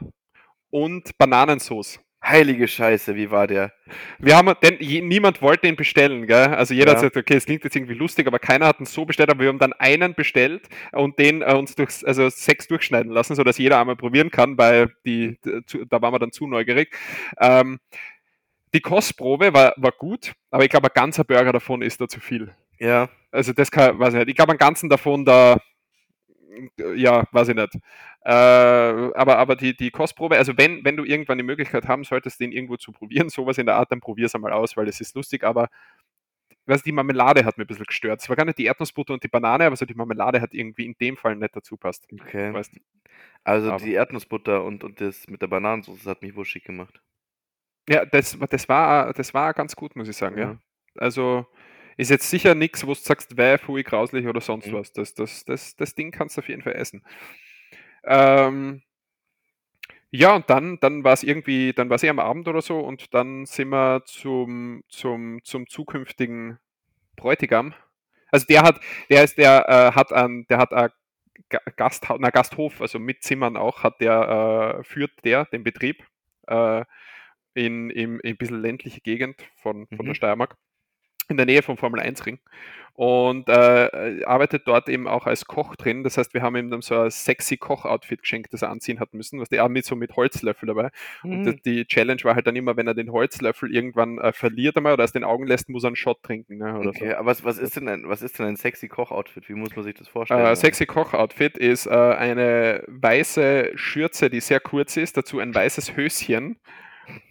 und Bananensauce. Heilige Scheiße, wie war der? Wir haben, denn je, niemand wollte ihn bestellen, gell? Also jeder Ja. hat gesagt, okay, es klingt jetzt irgendwie lustig, aber keiner hat ihn so bestellt, aber wir haben dann einen bestellt und den äh, uns durch, also sechs durchschneiden lassen, sodass jeder einmal probieren kann, weil die, da waren wir dann zu neugierig. Ähm, die Kostprobe war, war gut, aber ich glaube, ein ganzer Burger davon ist da zu viel. Ja. Also das kann, weiß ich nicht. Ich glaube, einen ganzen davon da, ja, weiß ich nicht. Äh, aber aber die, die Kostprobe, also wenn, wenn du irgendwann die Möglichkeit haben solltest, den irgendwo zu probieren, sowas in der Art, dann probier's einmal aus, weil es ist lustig, aber was die Marmelade hat mir ein bisschen gestört. Es war gar nicht die Erdnussbutter und die Banane, aber so die Marmelade hat irgendwie in dem Fall nicht dazu passt. Okay. Weißt, Also aber- die Erdnussbutter und, und das mit der Bananensauce hat mich wuschig gemacht. ja, das, das, war, das war ganz gut, muss ich sagen, ja. Ja. Also ist jetzt sicher nichts, wo du sagst, wäh, pfui, grauslich oder sonst Mhm. was. Das, das, das, das Ding kannst du auf jeden Fall essen. Ähm, ja, und dann, dann war es irgendwie, dann war es eh am Abend oder so und dann sind wir zum, zum, zum zukünftigen Bräutigam. Also der hat, der ist, der äh, hat ein, der hat ein Ga- Gasthaus, na, Gasthof, also mit Zimmern auch, hat der, äh, führt der den Betrieb äh, in, in, in ein bisschen ländliche Gegend von, von der Mhm. Steiermark. In der Nähe vom Formel 1 Ring und äh, arbeitet dort eben auch als Koch drin. Das heißt, wir haben ihm dann so ein sexy Koch-Outfit geschenkt, das er anziehen hat müssen, was der auch mit so mit Holzlöffel dabei. Mhm. Und das, die Challenge war halt dann immer, wenn er den Holzlöffel irgendwann äh, verliert einmal oder aus den Augen lässt, muss er einen Shot trinken. Ne, okay, so. aber was, was, ist denn ein, was ist denn ein sexy Koch-Outfit? Wie muss man sich das vorstellen? Äh, sexy Koch-Outfit ist äh, eine weiße Schürze, die sehr kurz ist, dazu ein weißes Höschen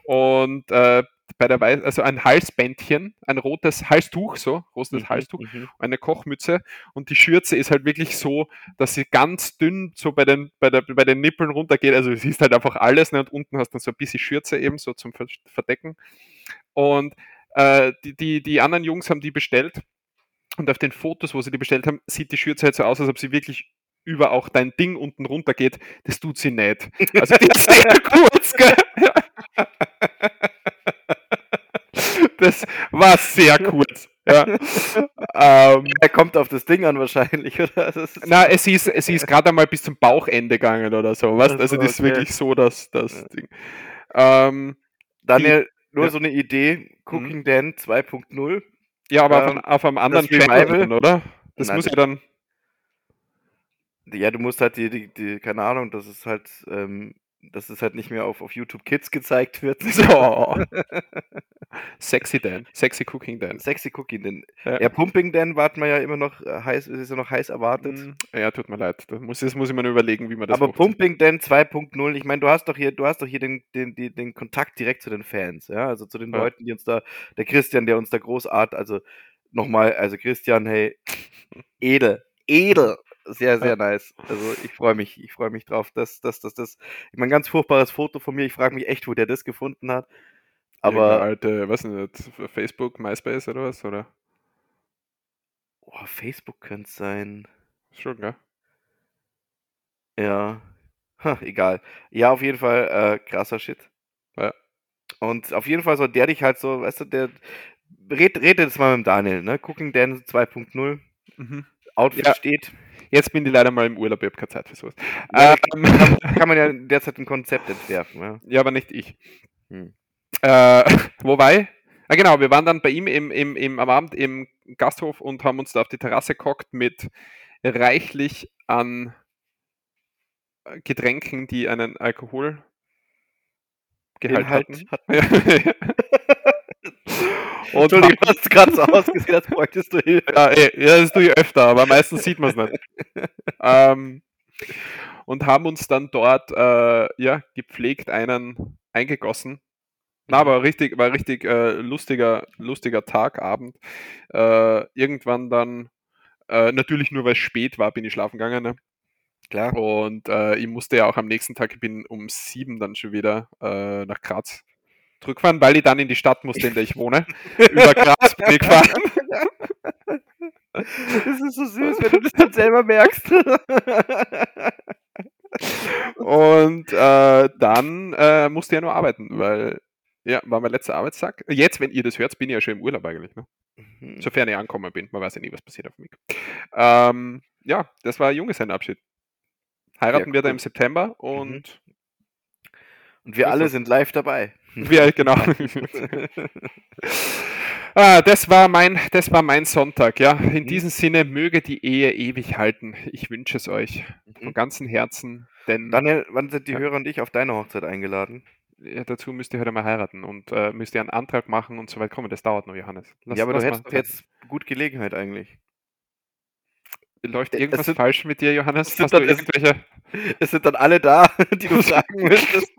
und äh, bei der Weiß, also ein Halsbändchen, ein rotes Halstuch, so, rotes mhm, Halstuch, mhm. eine Kochmütze und die Schürze ist halt wirklich so, dass sie ganz dünn so bei den, bei, der, bei den Nippeln runtergeht, also du siehst halt einfach alles ne, und unten hast dann so ein bisschen Schürze eben so zum Verdecken und äh, die, die, die anderen Jungs haben die bestellt und auf den Fotos, wo sie die bestellt haben, sieht die Schürze halt so aus, als ob sie wirklich über auch dein Ding unten runter geht. Das tut sie nicht. Also die ist sehr kurz, gell? Das war sehr kurz. Ja. ähm, er kommt auf das Ding an wahrscheinlich, oder? Na, es ist, es ist gerade einmal bis zum Bauchende gegangen oder so. Was? Also das ist okay. wirklich so, dass das ja. Ding. Ähm, Daniel, nur ja. so eine Idee, Cooking mhm. Dan 2.0. Ja, aber ähm, auf, auf, einem anderen Channel, oder? Das Nein, muss ja dann. Ja, du musst halt die, die, die, keine Ahnung, das ist halt ähm, dass es halt nicht mehr auf, auf YouTube Kids gezeigt wird. So. Sexy Dan, Sexy Cooking Dan. Sexy Cooking Dan. Ja, ja Pumping Dan warten wir ja immer noch äh, heiß, ist ja noch heiß erwartet. Mm, ja, tut mir leid. Das muss, das muss ich mir nur überlegen, wie man das Aber macht. Pumping Dan 2.0, ich meine, du hast doch hier, du hast doch hier den, den, den, den Kontakt direkt zu den Fans, ja, also zu den ja. Leuten, die uns da, der Christian, der uns da großart, also nochmal, also Christian, hey, edel, edel, sehr, sehr nice. Also ich freue mich, ich freue mich drauf, dass das, das, das, ich meine, ganz furchtbares Foto von mir. Ich frage mich echt, wo der das gefunden hat. Aber. alte, was ist das, Facebook, MySpace oder was, oder? Oh, Facebook könnte es sein. Schon, gell? Ja. Ha, egal. Ja, auf jeden Fall äh, krasser Shit. Ja. Und auf jeden Fall soll der dich halt so, weißt du, der. Red, red jetzt mal mit dem Daniel, ne? Cooking Dan 2.0. Mhm. Outfit ja. steht. Jetzt bin ich leider mal im Urlaub, ich habe keine Zeit für sowas. Ja, ähm, kann, kann, man ja derzeit ein Konzept entwerfen. Ja, ja aber nicht ich. Hm. Äh, wobei, ah, genau, wir waren dann bei ihm im, im, im, am Abend im Gasthof und haben uns da auf die Terrasse gehockt mit reichlich an Getränken, die einen Alkoholgehalt hatten. hatten. Und Entschuldigung, du hast gerade so ausgesehen, als bräuchtest du Hilfe. Ja, ey, ja, das tue ich öfter, aber meistens sieht man es nicht. ähm, und haben uns dann dort äh, ja, gepflegt einen eingegossen. Na, aber richtig, war richtig äh, lustiger, lustiger Tag, Abend. Äh, irgendwann dann, äh, natürlich nur weil es spät war, bin ich schlafen gegangen. Ne? Klar. Und äh, ich musste ja auch am nächsten Tag, ich bin um sieben dann schon wieder äh, nach Graz zurückfahren, weil ich dann in die Stadt musste, in der ich wohne. Über Graz bin ich gefahren. Das ist so süß, wenn du das dann selber merkst. Und äh, dann äh, musste ich ja nur arbeiten, weil ja, war mein letzter Arbeitstag. Jetzt, wenn ihr das hört, bin ich ja schon im Urlaub eigentlich. Ne? Mhm. Sofern ich angekommen bin. Man weiß ja nie, was passiert auf mich. Ähm, ja, das war ein Junggesellenabschied. Heiraten ja, wir da im September und. Mhm. Und wir alle sind live dabei. Ja, genau. ah, das, war mein, das war mein Sonntag. Ja. In mhm. diesem Sinne möge die Ehe ewig halten. Ich wünsche es euch von mhm. ganzem Herzen. Denn, Daniel, wann sind die ja. Hörer und ich auf deine Hochzeit eingeladen? Ja, dazu müsst ihr heute mal heiraten und äh, müsst ihr einen Antrag machen und so weit kommen. Das dauert noch, Johannes. Lass, ja, aber du hättest jetzt gut Gelegenheit eigentlich. Läuft irgendwas sind, falsch mit dir, Johannes? Hast dann, du irgendwelche... Es sind dann alle da, die du fragen möchtest.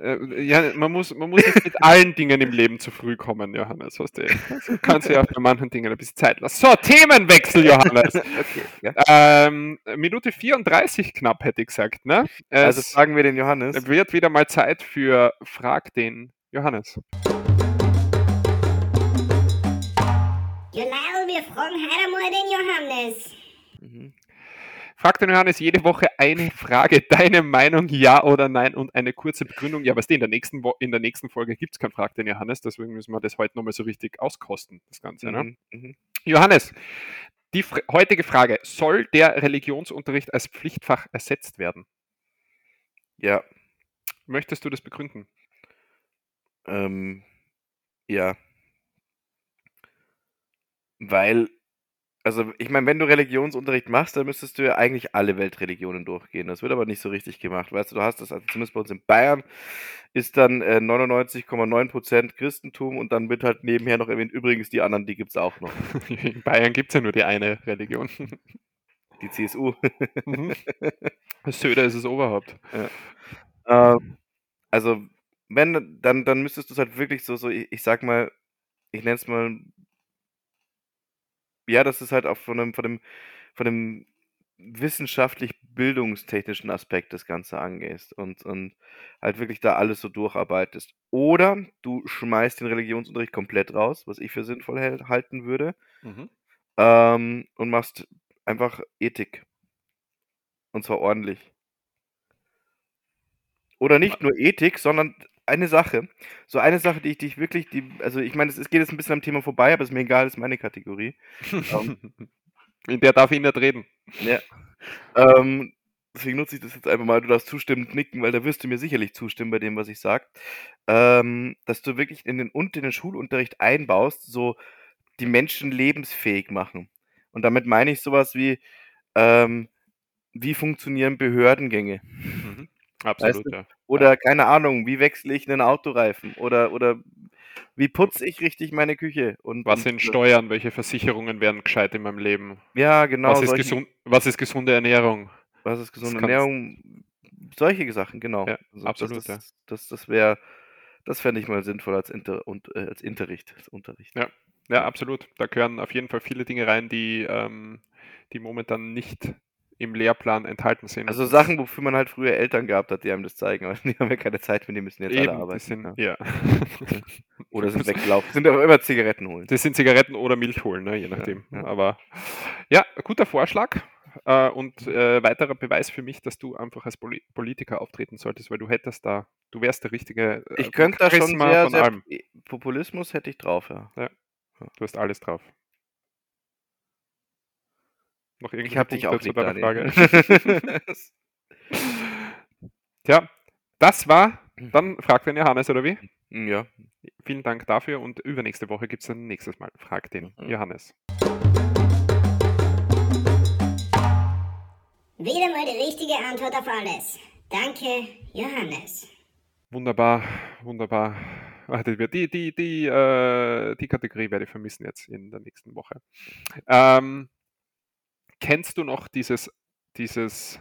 Äh, ja, man muss, man muss nicht mit allen Dingen im Leben zu früh kommen, Johannes. Weißt du, also kannst du ja bei manchen Dingen ein bisschen Zeit lassen. So, Themenwechsel, Johannes. okay, ja. ähm, Minute 34 knapp, hätte ich gesagt. Ne? Es also fragen wir den Johannes. Wird wieder mal Zeit für Frag den Johannes. Genau, wir fragen heute mal den Johannes. Mhm. Frag den Johannes jede Woche eine Frage, deine Meinung, ja oder nein und eine kurze Begründung. Ja, was in der nächsten, in der nächsten Folge gibt es kein Frag den Johannes, deswegen müssen wir das heute nochmal so richtig auskosten, das Ganze. Ne? Mhm, mhm. Johannes, die heutige Frage, soll der Religionsunterricht als Pflichtfach ersetzt werden? Ja. Möchtest du das begründen? Ähm, Ja. Weil, also ich meine, wenn du Religionsunterricht machst, dann müsstest du ja eigentlich alle Weltreligionen durchgehen. Das wird aber nicht so richtig gemacht. Weißt du, du hast das, also zumindest bei uns in Bayern, ist dann äh, 99,9% Christentum und dann wird halt nebenher noch erwähnt, übrigens die anderen, die gibt es auch noch. In Bayern gibt es ja nur die eine Religion. Die CSU. Mhm. Söder ist es Oberhaupt. Ähm, also, wenn, dann, dann müsstest du es halt wirklich so, so, ich, ich sag mal, ich nenne es mal, ja, das ist halt auch von dem, von dem, von dem wissenschaftlich-bildungstechnischen Aspekt das Ganze angehst und, und halt wirklich da alles so durcharbeitest. Oder du schmeißt den Religionsunterricht komplett raus, was ich für sinnvoll halten würde, Mhm. ähm, und machst einfach Ethik. Und zwar ordentlich. Oder nicht nur Ethik, sondern eine Sache. So eine Sache, die ich, die ich wirklich, die, also ich meine, es, geht jetzt ein bisschen am Thema vorbei, aber ist mir egal, ist meine Kategorie. Ähm, In der darf ich nicht reden. ja. Ähm, deswegen nutze ich das jetzt einfach mal. Du darfst zustimmend nicken, weil da wirst du mir sicherlich zustimmen bei dem, was ich sage. Ähm, dass du wirklich in den, und in den Schulunterricht einbaust, so die Menschen lebensfähig machen. Und damit meine ich sowas wie, ähm, wie funktionieren Behördengänge? Mhm. Absolut, ja. Oder keine Ahnung, wie wechsle ich einen Autoreifen? Oder, oder wie putze ich richtig meine Küche? Und, Was und, sind Steuern? Welche Versicherungen werden gescheit in meinem Leben? Ja, genau. was, ist gesund, was ist gesunde Ernährung? Was ist gesunde kannst- Ernährung? Solche Sachen, genau. Ja, absolut, Das, ja. das, das, das wäre, das fände ich mal sinnvoll als, Inter, und, äh, als Unterricht. Als Unterricht. Ja. Ja, absolut. Da gehören auf jeden Fall viele Dinge rein, die, ähm, die momentan nicht im Lehrplan enthalten sind. Also Sachen, wofür man halt früher Eltern gehabt hat, die einem das zeigen, aber die haben ja keine Zeit mehr, die müssen jetzt Eben, alle arbeiten. sind, ja. ja. Oder sind weggelaufen, sind aber immer Zigaretten holen. Das sind Zigaretten oder Milch holen, ne? je nachdem. ja. Aber ja, guter Vorschlag äh, und äh, weiterer Beweis für mich, dass du einfach als Poli Politiker auftreten solltest, weil du hättest da, du wärst der richtige. äh, Ich könnte da schon sehr, von sehr allem. Populismus hätte ich drauf, ja. Du hast alles drauf. Noch Ich habe dich auch zu deiner. Frage? Tja, das war dann Frag den Johannes, oder wie? ja. Vielen Dank dafür und übernächste Woche gibt es dann nächstes Mal Frag den Mhm. Johannes. Wieder mal die richtige Antwort auf alles. Danke, Johannes. Wunderbar, wunderbar. Die, die, die, die, äh, die Kategorie werde ich vermissen jetzt in der nächsten Woche. Ähm, kennst du noch dieses, dieses,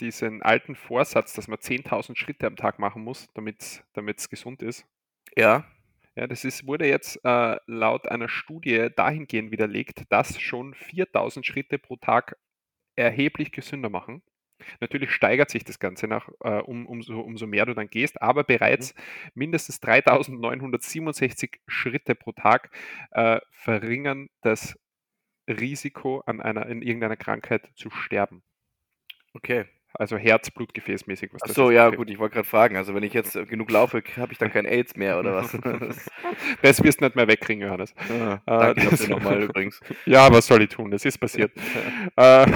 diesen alten Vorsatz, dass man 10.000 Schritte am Tag machen muss, damit es gesund ist? Ja. Ja, das ist, wurde jetzt äh, laut einer Studie dahingehend widerlegt, dass schon 4000 Schritte pro Tag erheblich gesünder machen. Natürlich steigert sich das Ganze nach, äh, um, umso, umso mehr du dann gehst, aber bereits mindestens 3967 Schritte pro Tag äh, verringern das Risiko, an einer, in irgendeiner Krankheit zu sterben. Okay. Also Herz-Blutgefäßmäßig. was das Achso, ja, betrifft. gut, ich wollte gerade fragen. Also, wenn ich jetzt äh, genug laufe, habe ich dann kein AIDS mehr oder was? Das wirst du nicht mehr wegkriegen, Johannes. ah, Ah, danke das- dafür nochmal übrigens. Ja, was soll ich tun? Das ist passiert. äh,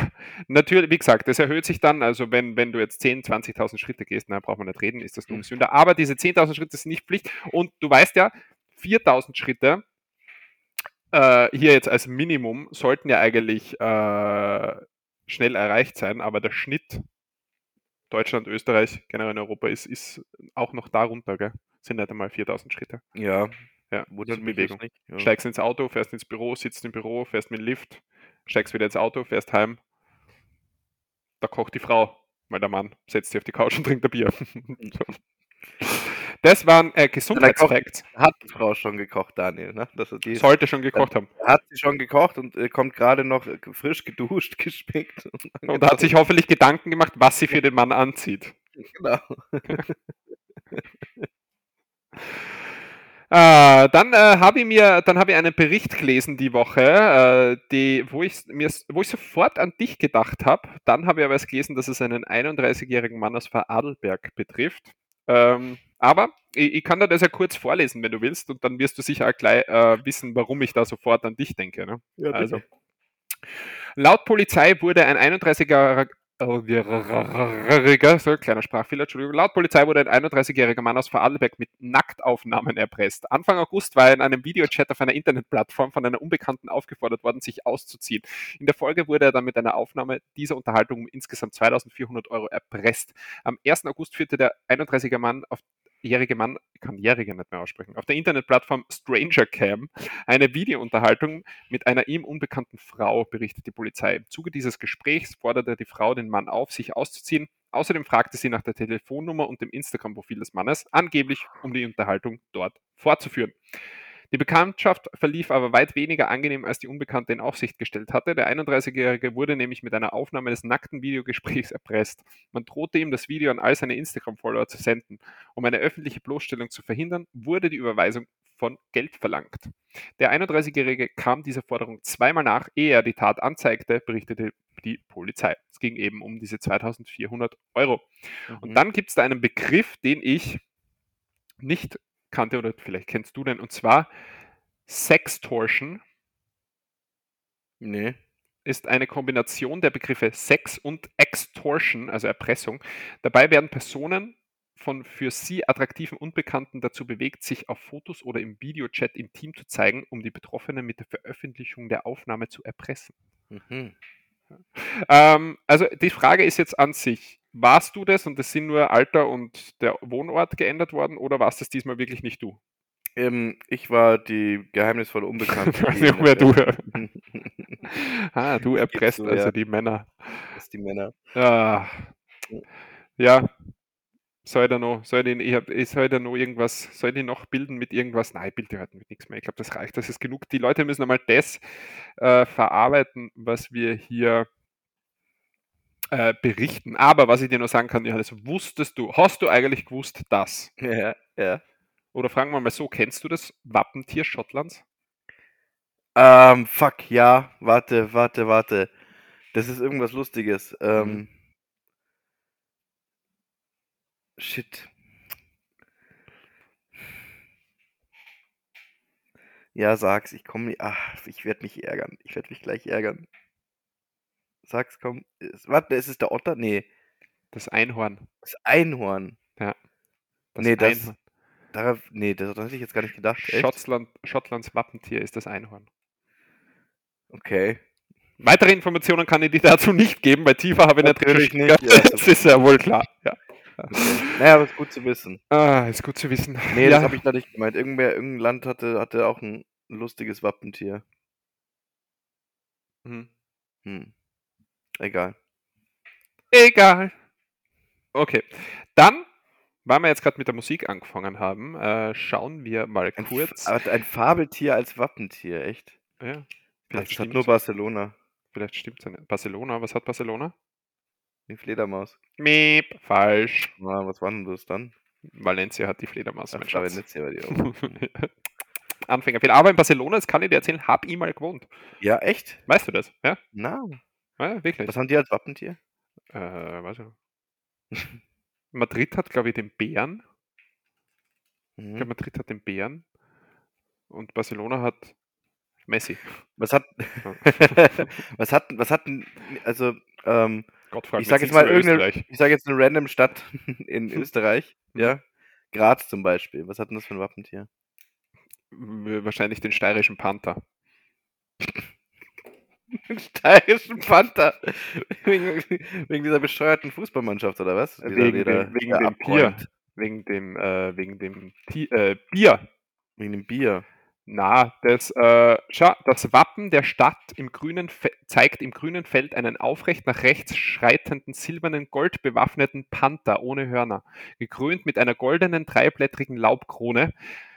natürlich, wie gesagt, das erhöht sich dann. Also, wenn, wenn du jetzt 10.000, 20.000 Schritte gehst, na, braucht man nicht reden, ist das nur Mhm. gesünder. Aber diese 10.000 Schritte sind nicht Pflicht. Und du weißt ja, 4.000 Schritte äh, hier jetzt als Minimum sollten ja eigentlich äh, schnell erreicht sein, aber der Schnitt Deutschland, Österreich, generell in Europa ist, ist auch noch darunter, gell? Sind nicht einmal 4000 Schritte. Ja, Ja, wundert Bewegung. nicht. Ja. Steigst ins Auto, fährst ins Büro, sitzt im Büro, fährst mit dem Lift, steigst wieder ins Auto, fährst heim. Da kocht die Frau, weil der Mann setzt sich auf die Couch und trinkt ein Bier. so. Das waren äh, Gesundheitsfacts. Hat die Frau schon gekocht, Daniel, ne? Das, die Sollte schon gekocht haben. hat sie schon gekocht und äh, kommt gerade noch äh, frisch geduscht, gespickt. Und hat sich hoffentlich Gedanken gemacht, was sie für den Mann anzieht. Genau. Äh, dann äh, habe ich mir, dann habe ich einen Bericht gelesen die Woche, äh, die, wo ich mir, wo ich sofort an dich gedacht habe. Dann habe ich aber erst gelesen, dass es einen 31-jährigen Mann aus Vorarlberg betrifft. Ähm, aber ich, ich kann dir das ja kurz vorlesen, wenn du willst, und dann wirst du sicher auch gleich äh, wissen, warum ich da sofort an dich denke. Ne? Ja, Also, laut Polizei wurde ein 31-jähriger Jähriger, so kleiner Sprachfehler, Entschuldigung. Laut Polizei wurde ein 31-jähriger Mann aus Vorarlberg mit Nacktaufnahmen erpresst. Anfang August war er in einem Videochat auf einer Internetplattform von einer Unbekannten aufgefordert worden, sich auszuziehen. In der Folge wurde er dann mit einer Aufnahme dieser Unterhaltung um insgesamt 2400 Euro erpresst. Am 1. August führte der 31-jährige Mann auf jährige Mann, ich kann Jährige nicht mehr aussprechen, auf der Internetplattform Stranger Cam eine Videounterhaltung mit einer ihm unbekannten Frau, berichtet die Polizei. Im Zuge dieses Gesprächs forderte die Frau den Mann auf, sich auszuziehen. Außerdem fragte sie nach der Telefonnummer und dem Instagram-Profil des Mannes, angeblich um die Unterhaltung dort fortzuführen. Die Bekanntschaft verlief aber weit weniger angenehm, als die Unbekannte in Aufsicht gestellt hatte. Der 31-Jährige wurde nämlich mit einer Aufnahme des nackten Videogesprächs erpresst. Man drohte ihm, das Video an all seine Instagram-Follower zu senden. Um eine öffentliche Bloßstellung zu verhindern, wurde die Überweisung von Geld verlangt. Der 31-Jährige kam dieser Forderung zweimal nach, ehe er die Tat anzeigte, berichtete die Polizei. Es ging eben um diese 2400 Euro. Mhm. Und dann gibt es da einen Begriff, den ich nicht kannte oder vielleicht kennst du den, und zwar Sextortion. Nee. Ist eine Kombination der Begriffe Sex und Extortion, also Erpressung. Dabei werden Personen von für sie attraktiven Unbekannten dazu bewegt, sich auf Fotos oder im Videochat intim zu zeigen, um die Betroffenen mit der Veröffentlichung der Aufnahme zu erpressen. Mhm. Ähm, also die Frage ist jetzt an sich, warst du das und es sind nur Alter und der Wohnort geändert worden oder warst das diesmal wirklich nicht du? Ähm, ich war die geheimnisvolle Unbekannte. ich weiß nicht mehr du. ah, du erpresst so, also ja. die Männer. Das die Männer. Ah. Ja. Soll da noch, soll ich, ich, soll da noch irgendwas, soll ich noch bilden mit irgendwas? Nein, ich bilde halt mit nichts mehr. Ich glaube, das reicht, das ist genug. Die Leute müssen einmal das äh, verarbeiten, was wir hier äh, berichten. Aber was ich dir nur sagen kann, Johannes, wusstest du, hast du eigentlich gewusst, dass? Ja, ja. Oder fragen wir mal so, kennst du das Wappentier Schottlands? Ähm, fuck, ja, warte, warte, warte. Das ist irgendwas Lustiges. Ähm, mhm. Shit. Ja, sag's, ich komme, ach, ich werde mich ärgern. Ich werde mich gleich ärgern. Sag's, komm. Ist, warte, ist es der Otter? Nee. Das Einhorn. Das Einhorn. Ja. Das nee, das, Einhorn. Darauf, nee, das, hätte ich jetzt gar nicht gedacht. Schottland, Schottlands Wappentier ist das Einhorn. Okay. Weitere Informationen kann ich dir dazu nicht geben, weil tiefer habe ich nicht Natürlich nicht. Ja, das ist ja wohl klar. Ja. Okay. Naja, aber ist gut zu wissen. Ah, ist gut zu wissen. Nee, ja. das habe ich da nicht gemeint. Irgendwer, irgendein Land hatte, hatte auch ein lustiges Wappentier. Hm. Hm. Egal. Egal. Okay. Dann, weil wir jetzt gerade mit der Musik angefangen haben, äh, schauen wir mal ein kurz. F ein Fabeltier als Wappentier, echt? Ja. Vielleicht das hat nur Barcelona. Vielleicht stimmt es nicht. Barcelona, was hat Barcelona? Die Fledermaus. Meep, falsch. Na, was war denn das dann? Valencia hat die Fledermaus. Ach, Valencia war die auch. Anfängerfehler. Aber in Barcelona, das kann ich dir erzählen, habe ich mal gewohnt. Ja, echt? Weißt du das? Ja? Na. Ja, wirklich. Was haben die als Wappentier? Äh, ich. Madrid hat, glaube ich, den Bären. Mhm. Ich glaube, Madrid hat den Bären. Und Barcelona hat Messi. Was hat. was hat. Was hat. Also. Ähm, Gott, ich sage jetzt mal irgendeine. Ich sage jetzt eine random Stadt in Österreich. Mhm. Ja. Graz zum Beispiel. Was hat denn das für ein Wappentier? Wahrscheinlich den steirischen Panther. steirischen Panther. wegen, wegen, dieser bescheuerten Fußballmannschaft, oder was? Dieser, wegen, wieder, dem, wegen dem Bier. Wegen dem, äh, wegen dem äh, Bier. Wegen dem Bier. Na, das, äh, schau, das Wappen der Stadt im grünen zeigt im grünen Feld einen aufrecht nach rechts schreitenden silbernen goldbewaffneten Panther ohne Hörner, gekrönt mit einer goldenen dreiblättrigen Laubkrone.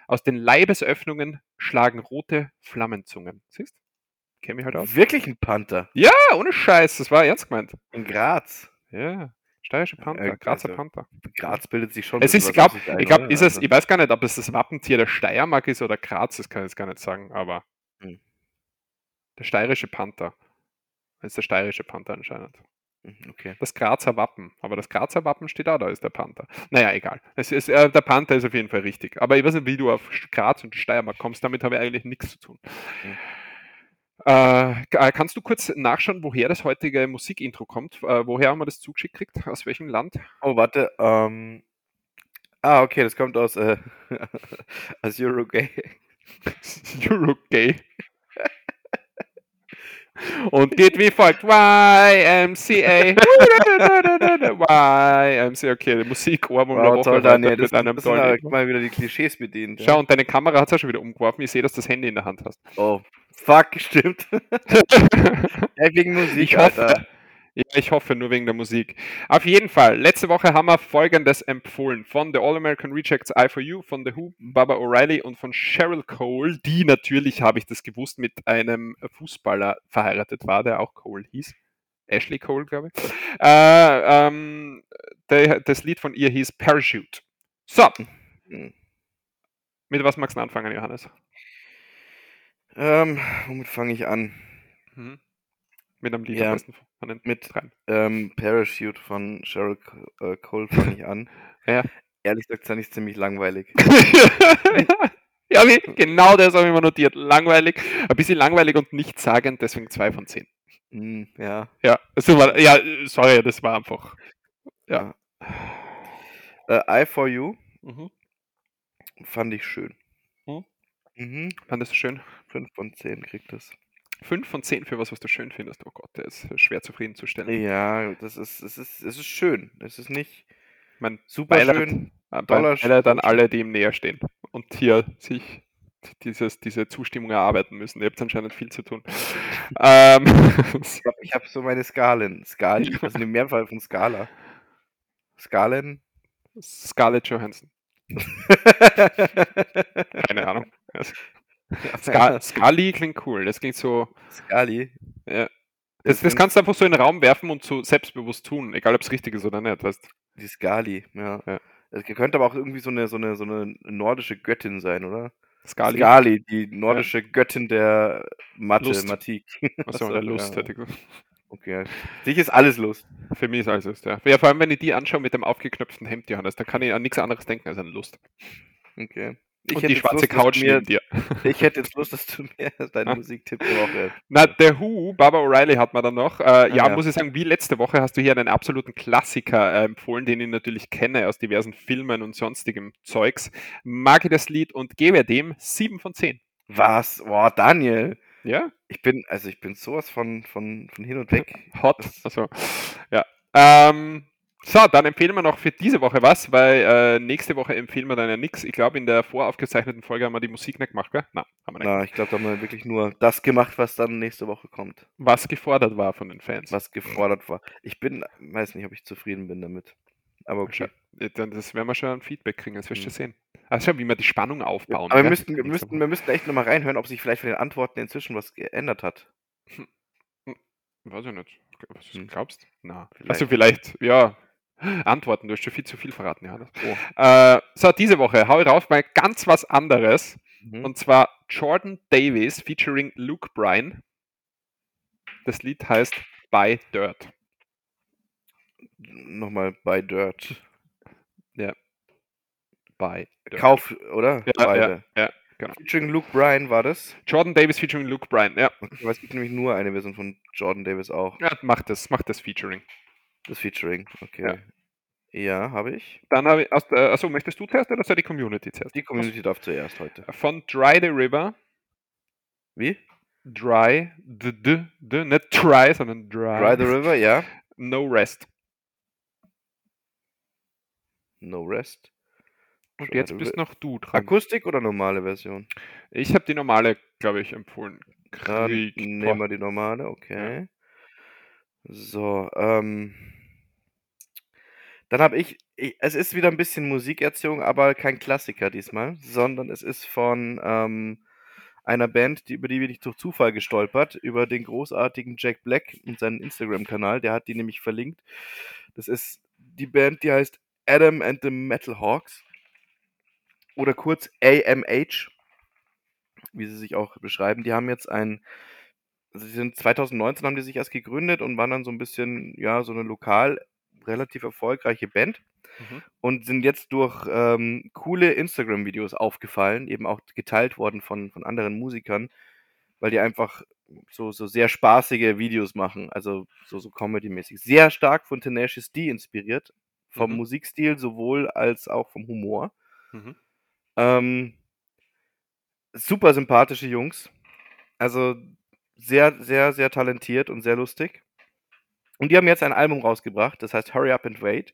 Aus den Leibesöffnungen schlagen rote Flammenzungen. Siehst? Kenne mich halt aus. Wirklich ein Panther? Ja, ohne Scheiß, das war ernst gemeint. In Graz? Ja. Steirische Panther, äh, Grazer also, Panther. Graz bildet sich schon. Es ist, ich glaube, ich, glaub, ist es, ich weiß gar nicht, ob es das Wappentier der Steiermark ist oder Graz, das kann ich jetzt gar nicht sagen, aber hm. der steirische Panther. Das ist der steirische Panther anscheinend. Hm, okay. Das Grazer Wappen, aber das Grazer Wappen steht da, da ist der Panther. Naja, egal. Es ist, äh, der Panther ist auf jeden Fall richtig. Aber ich weiß nicht, wie du auf Graz und Steiermark kommst, damit habe ich eigentlich nichts zu tun. Mhm. Äh, äh, kannst du kurz nachschauen, woher das heutige Musikintro kommt? Äh, woher haben wir das zugeschickt gekriegt? Aus welchem Land? Oh, warte. Ähm, ah, okay, das kommt aus, äh, aus Uruguay. Eurogay. Und geht wie folgt. YMCA. YMCA. Okay, die Musikohrwurm der Wow, Woche toll, Daniel. mit Das, einem das sind Intro. mal wieder die Klischees bedient. Schau, und deine Kamera hat es ja schon wieder umgeworfen. Ich sehe, dass du das Handy in der Hand hast. Oh, fuck, stimmt. ja, wegen Musik, Ich hoffe, Alter. Ja, ich hoffe nur wegen der Musik. Auf jeden Fall, letzte Woche haben wir folgendes empfohlen von The All American Rejects I For You, von The Who, Baba O'Reilly und von Cheryl Cole, die natürlich, habe ich das gewusst, mit einem Fußballer verheiratet war, der auch Cole hieß. Ashley Cole, glaube ich. Äh, ähm, der, das Lied von ihr hieß Parachute. So, Hm. mit was magst du anfangen, Johannes? Ähm, womit fange ich an? Mhm. Mit einem Lied Ja, am besten von den mit ähm, Parachute von Cheryl äh, Cole fange ich an. Ja. Ehrlich gesagt fand ich ziemlich langweilig. ja, genau das habe ich mir notiert. Langweilig, ein bisschen langweilig und nichtssagend, deswegen 2 von 10. Hm, ja. Ja, also war, ja, sorry, das war einfach. Ja. Äh, I For You Mhm. fand ich schön. Hm? Mhm. Fandest du schön? 5 von 10 kriegt das. 5 von 10 für was, was du schön findest. Oh Gott, der ist schwer zufriedenzustellen. Ja, das ist, es ist, es ist schön. Es ist nicht Mein super Beileid, schön. äh, toller Beileid an alle, die ihm näher stehen und hier sich dieses, diese Zustimmung erarbeiten müssen. Ihr habt anscheinend viel zu tun. ähm, Ich habe hab so meine Skalen. Skali, das ist eine Mehrzahl von Skala. Skalen? Scarlett Johansson. Keine Ahnung. Ska Skali klingt cool. Das klingt so. Skali. Ja. Das Das, das kannst du einfach so in den Raum werfen und so selbstbewusst tun, egal ob es richtig ist oder nicht. Weißt? die Skali, ja. Ja. Es könnte aber auch irgendwie so eine, so eine, so eine nordische Göttin sein, oder? Skali. Skali, die nordische Göttin der. Mathematik. Achso, der Lust. ja. hätte ich. Okay. Dich ist alles Lust. Für mich ist alles Lust, ja. ja. Vor allem, wenn ich die anschaue mit dem aufgeknöpften Hemd, Johannes, dann kann ich an nichts anderes denken als an Lust. Okay. Ich und hätte die jetzt schwarze Lust, dass du Couch mir, neben dir. Ich hätte jetzt Lust, dass du mir deinen Ah. Musiktipp der Woche. Na, der Who, Baba O'Reilly hat man dann noch. Äh, ja, ja. muss ich sagen, wie letzte Woche hast du hier einen absoluten Klassiker äh, empfohlen, den ich natürlich kenne aus diversen Filmen und sonstigem Zeugs. Mag ich das Lied und gebe dem 7 von 10. Was? Boah, Daniel. Ja? Ich bin, also ich bin sowas von, von, von hin und weg. Hot. Also, ja. Ähm, so, dann empfehlen wir noch für diese Woche was, weil äh, nächste Woche empfehlen wir dann ja nichts. Ich glaube, in der voraufgezeichneten Folge haben wir die Musik nicht gemacht, gell? Nein, haben wir nicht. Na, ich glaube, da haben wir wirklich nur das gemacht, was dann nächste Woche kommt. Was gefordert war von den Fans. Was gefordert war. Ich bin, weiß nicht, ob ich zufrieden bin damit. Aber okay. Dann- Das werden wir schon ein Feedback kriegen, das wirst du Hm. sehen. Also, wie wir die Spannung aufbauen. Aber wir müssten, wir, müssten, wir müssten echt nochmal reinhören, ob sich vielleicht von den Antworten inzwischen was geändert hat. Weiß ich nicht. Was du Hm. glaubst? Na. Vielleicht. Also vielleicht, ja. Antworten, du hast schon viel zu viel verraten, Johannes. Oh. Äh, so, diese Woche hau ich rauf mal ganz was anderes. Mhm. Und zwar Jordan Davis featuring Luke Bryan. Das Lied heißt By Dirt. Nochmal bei Dirt. By Dirt. Kauf, oder? Ja, Beide. ja, ja, genau. Featuring Luke Bryan war das. Jordan Davis featuring Luke Bryan. Ja, Okay, es gibt nämlich nur eine Version von Jordan Davis auch. ja macht das, macht das Featuring. Das Featuring. Okay. Ja, habe ich. Dann habe ich, der, achso, möchtest du zuerst oder soll die Community zuerst? Die Community darf zuerst heute. Von Dry the River. Wie? Dry, d, d, d, nicht try, sondern dry. Dry the River, ja. No Rest. No Rest. Und Dry jetzt bist noch du dran. Akustik oder normale Version? Ich habe die normale, glaube ich, empfohlen. Dann Krieg. nehmen wir die normale, okay. So, ähm. Dann habe ich, ich, es ist wieder ein bisschen Musikerziehung, aber kein Klassiker diesmal, sondern es ist von ähm, einer Band, die, über die bin ich durch Zufall gestolpert, über den großartigen Jack Black und seinen Instagram-Kanal, der hat die nämlich verlinkt. Das ist die Band, die heißt Adam and the Metal Hawks oder kurz AMH, wie sie sich auch beschreiben. Die haben jetzt ein also sie sind 2019 haben die sich erst gegründet und waren dann so ein bisschen, ja, so eine lokal relativ erfolgreiche Band Mhm. und sind jetzt durch ähm, coole Instagram-Videos aufgefallen, eben auch geteilt worden von, von anderen Musikern, weil die einfach so, so sehr spaßige Videos machen, also so, so Comedy-mäßig. Sehr stark von Tenacious D inspiriert, vom Mhm. Musikstil sowohl als auch vom Humor. Mhm. Ähm, super sympathische Jungs. Also sehr, sehr, sehr talentiert und sehr lustig. Und die haben jetzt ein Album rausgebracht, das heißt Hurry Up and Wait.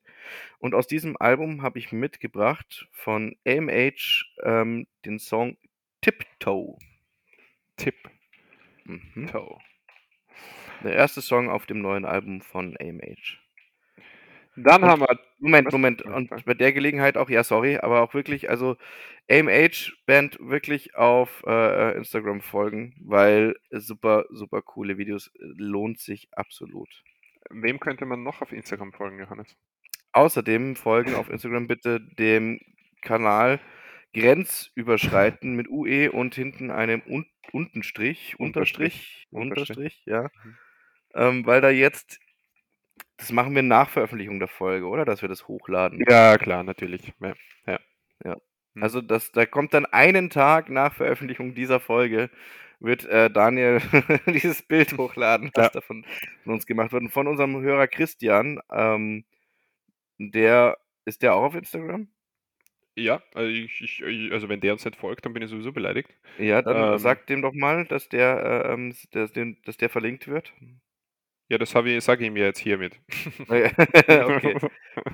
Und aus diesem Album habe ich mitgebracht von AMH ähm, den Song Tiptoe. Mhm. Toe. Der erste Song auf dem neuen Album von AMH. Dann Und- haben wir. Moment? Moment. Und bei der Gelegenheit auch, ja, sorry, aber auch wirklich, also AMH Band wirklich auf äh, Instagram folgen, weil super, super coole Videos äh, lohnt sich absolut. Wem könnte man noch auf Instagram folgen, Johannes? Außerdem folgen auf Instagram bitte dem Kanal Grenzüberschreiten mit UE und hinten einem Un Untenstrich, Unterstrich. Unterstrich, Unterstrich. Unterstrich, ja. Mhm. Ähm, weil da jetzt, das machen wir nach Veröffentlichung der Folge, oder? Dass wir das hochladen. Ja, klar, natürlich. Ja. Mhm. Also das, da kommt dann einen Tag nach Veröffentlichung dieser Folge, wird äh, Daniel dieses Bild hochladen, was Ja. davon von uns gemacht wird. Und von unserem Hörer Christian, ähm, der, ist der auch auf Instagram? Ja, also, ich, ich, ich- also wenn der uns nicht folgt, dann bin ich sowieso beleidigt. Ja, dann Ähm. sag dem doch mal, dass der, äh, ähm, dass, den, dass der verlinkt wird. Ja, das habe ich, sage ich ihm ja jetzt hiermit. okay,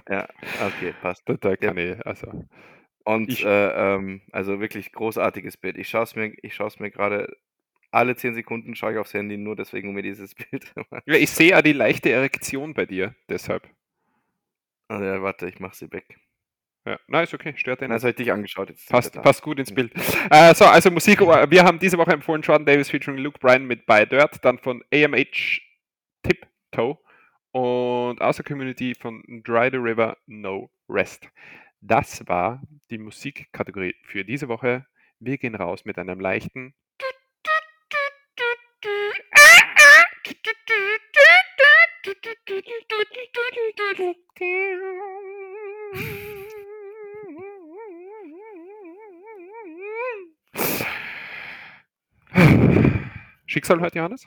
ja, okay, passt. Da, da Ja. kann ich, also. Und Ich- äh, ähm, also wirklich großartiges Bild. Ich schaue es mir, ich schaue es mir gerade alle 10 Sekunden schaue ich aufs Handy, nur deswegen um mir dieses Bild. Ja, ich sehe ja die leichte Erektion bei dir, deshalb. also, ja, warte, ich mache sie weg. Ja, nein, ist okay, stört den nicht. habe ich dich angeschaut. Jetzt Passt, passt gut ins Bild. Äh, so, also Musik, wir haben diese Woche empfohlen Jordan Davis featuring Luke Bryan mit By Dirt, dann von AMH Tiptoe und aus der Community von Dry the River No Rest. Das war die Musikkategorie für diese Woche. Wir gehen raus mit einem leichten Schicksal heute, Johannes?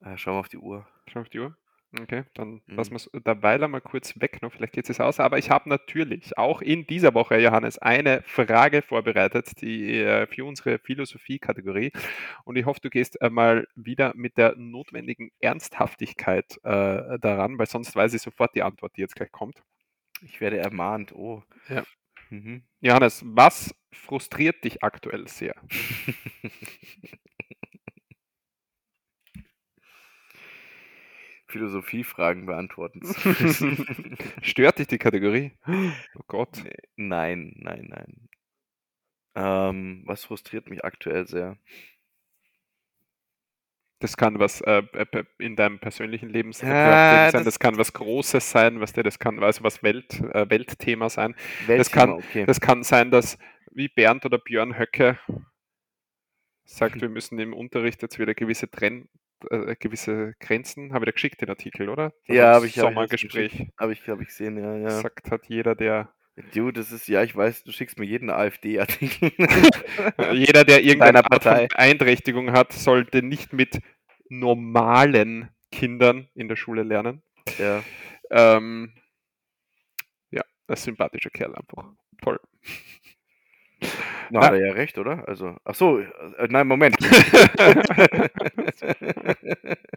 Äh, schau mal auf die Uhr. Schau auf die Uhr. Okay, dann Mhm. lassen wir es derweil einmal kurz weg noch, vielleicht geht es aus. Aber ich habe natürlich auch in dieser Woche, Johannes, eine Frage vorbereitet, die äh, für unsere Philosophie-Kategorie. Und ich hoffe, du gehst einmal wieder mit der notwendigen Ernsthaftigkeit äh, daran, weil sonst weiß ich sofort die Antwort, die jetzt gleich kommt. Ich werde ermahnt. Oh. Ja. Mhm. Johannes, was frustriert dich aktuell sehr? Philosophiefragen beantworten zu müssen. Stört dich die Kategorie? Oh Gott. Nee, nein, nein, nein. Ähm, was frustriert mich aktuell sehr? Das kann was äh, äh, in deinem persönlichen Leben sein, Ja, sein, das- das kann was Großes sein, was der, das kann also was Welt, äh, Weltthema sein. Weltthema, kann- okay. Das kann sein, dass wie Bernd oder Björn Höcke sagt, wir müssen im Unterricht jetzt wieder gewisse Trenn, äh, gewisse Grenzen, habe ich da geschickt den Artikel, oder? Das Ja, habe ich, hab ich Sommergespräch. Habe ich, habe ich gesehen, ja, ja. Sagt hat jeder, der Du, das ist, ja, ich weiß, du schickst mir jeden AfD-Artikel. äh, jeder, der irgendeine Art von. Beeinträchtigung hat, sollte nicht mit normalen Kindern in der Schule lernen. ja. Ähm, ja, ein sympathischer Kerl einfach. Toll. Na, Na- hat er ja recht, oder? Also, ach so, äh, nein, Moment.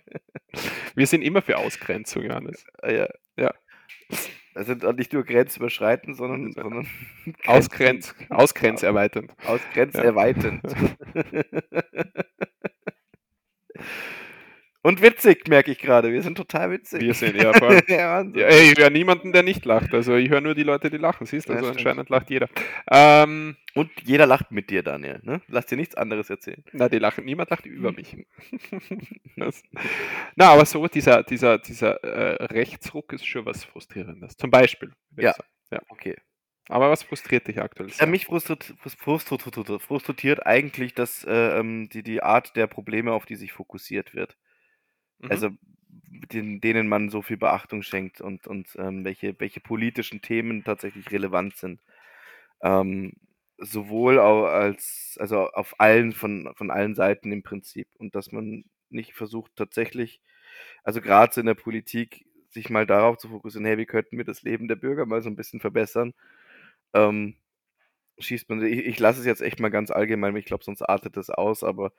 Wir sind immer für Ausgrenzung, Johannes. Ah, ja. Ja. Also nicht nur grenzüberschreitend, sondern, sondern Ausgrenz, ausgrenzerweiternd. ausgrenzerweiternd. Und witzig, merke ich gerade. Wir sind total witzig. Wir sind ja voll. ja. Ja, ey, ich höre niemanden, der nicht lacht. Also ich höre nur die Leute, die lachen. Siehst du, Ja, also stimmt. anscheinend lacht jeder. Ähm, Und jeder lacht mit dir, Daniel. Ne? Lass dir nichts anderes erzählen. na, die lachen, niemand lacht über mich. das, na, aber so dieser, dieser, dieser äh, Rechtsruck ist schon was Frustrierendes. Zum Beispiel. Ja. sagen. Okay. Aber was frustriert dich aktuell? Ja, mich frustriert, frustriert, frustriert eigentlich dass, äh, ähm, die, die Art der Probleme, auf die sich fokussiert wird. Mhm. Also den, denen man so viel Beachtung schenkt und, und ähm, welche, welche politischen Themen tatsächlich relevant sind. Ähm, sowohl als also auf allen von von allen Seiten im Prinzip und dass man nicht versucht tatsächlich also grad so in der Politik sich mal darauf zu fokussieren: „Hey, wie könnten wir das Leben der Bürger mal so 'n bisschen verbessern?“ Ähm, schießt man ich ich lasse es jetzt echt mal ganz allgemein, ich glaube, sonst artet das aus, aber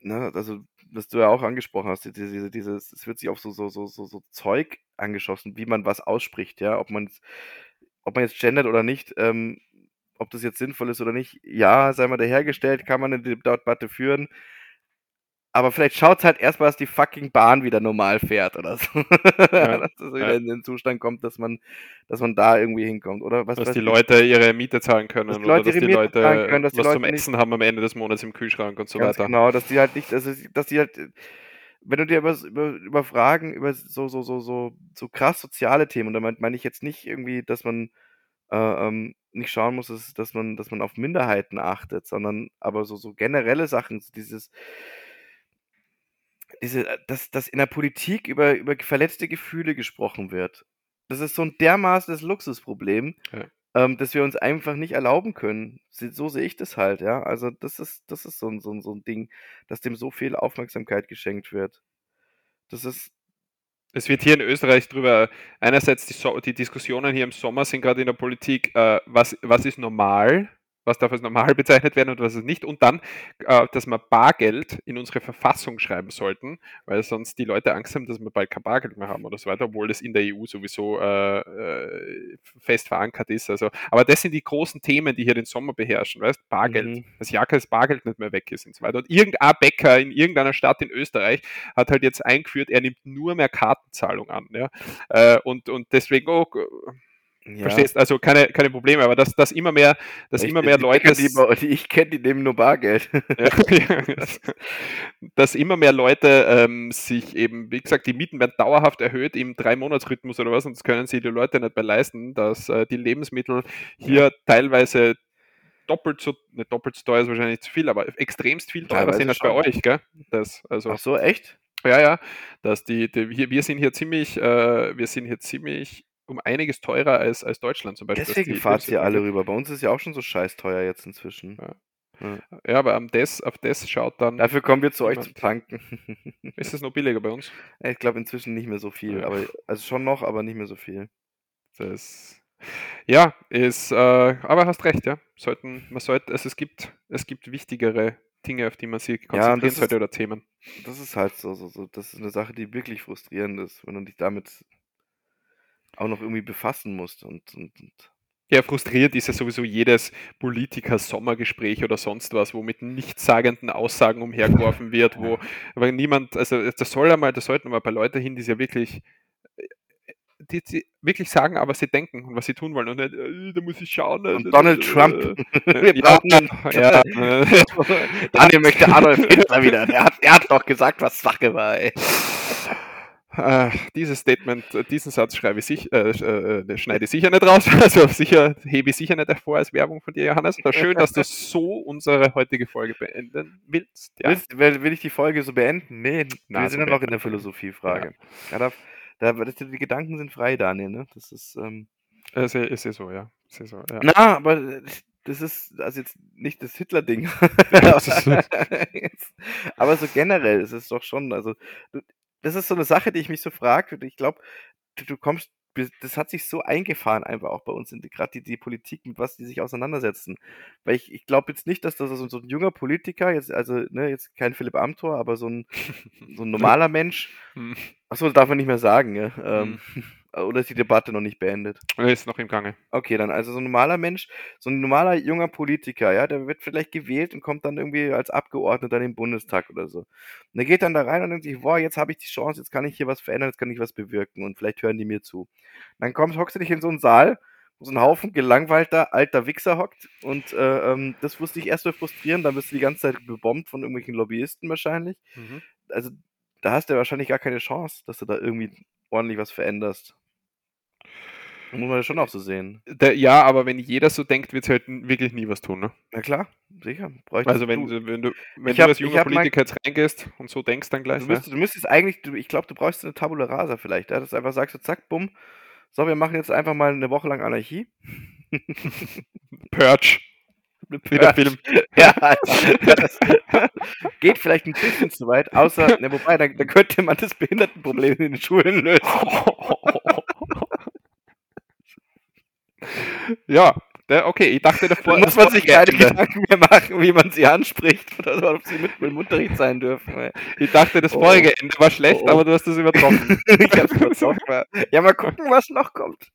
ne, also, was du ja auch angesprochen hast, diese diese dieses es wird sich auf so so so so so Zeug angeschossen, wie man was ausspricht, ja, ob man's ob man jetzt gendert oder nicht, ähm, ob das jetzt sinnvoll ist oder nicht, ja, sei mal dahergestellt, kann man 'ne Debatte führen. Aber vielleicht schaut's halt erst mal, dass die fucking Bahn wieder normal fährt oder so. Ja, Dass das wieder ja. in den Zustand kommt, dass man dass man da irgendwie hinkommt, oder was Dass weiß die. Leute ihre Miete zahlen können Dass die oder dass die Leute können, dass die was zum Leute nicht Essen haben am Ende des Monats im Kühlschrank und so weiter. genau, dass die halt nicht also, dass die halt wenn du dir über über über Fragen, über so so so so so krass soziale Themen und damit meine ich jetzt nicht irgendwie, dass man, äh, ähm, nicht schauen muss, dass dass man dass man auf Minderheiten achtet, sondern aber so so generelle Sachen, dieses diese äh, dass dass in der Politik über über verletzte Gefühle gesprochen wird. Das ist so 'n dermaßenes Luxusproblem, Ja. ähm, das wir uns einfach nicht erlauben können. So sehe ich das halt, ja. Also, das ist das ist so 'n so 'n so 'n Ding, dass dem so viel Aufmerksamkeit geschenkt wird. Das ist Es wird hier in Österreich drüber einerseits die So die Diskussionen hier im Sommer sind grad in der Politik, äh, was was ist normal? Was darf als normal bezeichnet werden und was ist nicht? Und dann, äh, dass wir Bargeld in unsere Verfassung schreiben sollten, weil sonst die Leute Angst haben, dass wir bald kein Bargeld mehr haben oder so weiter, obwohl das in der EU sowieso, äh, äh, fest verankert ist. Also aber das sind die großen Themen, die hier den Sommer beherrschen, weißt? Bargeld. Mhm. Dass ja kein Bargeld nicht mehr weg ist und so weiter. Und irgendein Bäcker in irgendeiner Stadt in Österreich hat halt jetzt eingeführt, er nimmt nur mehr Kartenzahlung an, ja. Äh, und und deswegen, oh, Ja. verstehst? Also keine keine Probleme, aber dass dass immer mehr dass Echt, immer mehr Leute bei die ich kenne, die nehmen nur Bargeld. ja, dass immer mehr Leute, ähm, sich eben wie gesagt, die Mieten werden dauerhaft erhöht im Drei-Monats-Rhythmus oder was und das können sich die Leute nicht mehr leisten, dass, äh, die Lebensmittel hier Ja. teilweise doppelt so nicht doppelt so teuer ist wahrscheinlich zu viel, aber extremst viel teurer sind als bei euch, gell? Das also Ach so, echt? ja, ja, dass die die wir wir sind hier ziemlich äh, wir sind hier ziemlich um einiges teurer als als Deutschland zum Beispiel, Deswegen die hier Lebensmittel alle rüber. Bei uns ist ja auch schon so scheißteuer jetzt inzwischen. Ja. Ja. Ja, aber am das auf das schaut dann Dafür kommen wir zu euch zum niemand. Tanken. Ist es noch billiger bei uns? Ja, ich glaube inzwischen nicht mehr so viel, Ja. aber also schon noch, aber nicht mehr so viel. Das ja, ist, äh aber hast recht, ja. Sollten man sollte also, es gibt es gibt wichtigere Dinge, auf die man sich Ja, konzentrieren das sollte ist oder Themen. das ist halt so so so das ist 'ne Sache, die wirklich frustrierend ist, wenn du dich damit auch noch irgendwie befassen musst und und und Ja, frustriert ist ja sowieso jedes Politiker-Sommergespräch oder sonst was, wo mit nichtssagenden Aussagen umhergeworfen wird, wo aber niemand also, das soll einmal das sollten mal bei Leute hin, die's ja wirklich äh, äh, die die wirklich sagen, aber sie denken und was sie tun wollen und nicht: „Äh, da muss ich schauen, äh, Und Donald d Trump. äh, ja, ja, äh, Daniel möchte Adolf Hitler wieder. Der hat der hat doch gesagt, was Sache war, ey. Äh, dieses Statement äh, diesen Satz schreibe ich sich äh, äh, schneide ich sicher nicht raus. Also, sicher hebe ich sicher nicht hervor als Werbung von dir, Johannes. Aber schön, dass du so unsere heutige Folge beenden willst, ja. Willst will will ich die Folge so beenden? Ne, Na, wir sind ja noch in der. Philosophiefrage. Ja, da da das die Gedanken sind frei, Daniel, ne? Das ist, ähm Ist ja ist ja so, ja. Ist ja so, ja. Na, aber, das ist also jetzt nicht das Hitler-Ding. Aber so generell ist es doch schon also, du das ist so 'ne Sache, die ich mich so frage und ich glaube, du du kommst das hat sich so eingefahren einfach auch bei uns in die die Politik, mit was die sich auseinandersetzen. Weil ich ich glaube jetzt nicht, dass da so so 'n junger Politiker jetzt also, ne, jetzt kein Philipp Amthor, aber so 'n so 'n normaler Mensch Mhm. ach so, darf man nicht mehr sagen, ja? Mhm. Ähm, oder ist die Debatte noch nicht beendet? Ne, ist noch im Gange. Okay, dann also so 'n normaler Mensch, so 'n normaler junger Politiker, ja, der wird vielleicht gewählt und kommt dann irgendwie als Abgeordneter in den Bundestag oder so. Und der geht dann da rein und denkt sich: „Boah, jetzt habe ich die Chance, jetzt kann ich hier was verändern, jetzt kann ich was bewirken und vielleicht hören die mir zu.“ Dann kommst hockst du dich in so 'n Saal, wo so 'n Haufen gelangweilter alter Wichser hockt und, äh, ähm, das muss dich erst mal frustrieren, dann wirst du die ganze Zeit bebombt von irgendwelchen Lobbyisten wahrscheinlich. Mhm. Also, da hast du ja wahrscheinlich gar keine Chance, dass du da irgendwie ordentlich was veränderst. Muss man ja schon auch so sehen. Der ja, aber wenn jeder so denkt, wird's halt n wirklich nie was tun, ne? Na klar, sicher. Also, wenn du wenn du wenn du habe als junger Politiker jetzt reingehst und so denkst dann gleich, Du ja. müsstest du müsstest eigentlich du ich glaube, du bräuchtest 'ne Tabula Rasa vielleicht, ja, dass du einfach sagst so: „Zack, bumm. So, wir machen jetzt einfach mal 'ne Woche lang Anarchie. Purge. Der Film. Ja, das geht vielleicht ein bisschen zu weit, außer, ne, wobei, da, da könnte man das Behindertenproblem in den Schulen lösen. ja, der, okay, ich dachte Da davor, muss das man sich keine. Gedanken mehr machen, wie man sie anspricht oder ob sie mit im Unterricht sein dürfen. Ich dachte, das Oh. vorige Ende war schlecht, Oh, aber du hast das übertroffen. ich hab's überzogen. Ja, mal gucken, was noch kommt.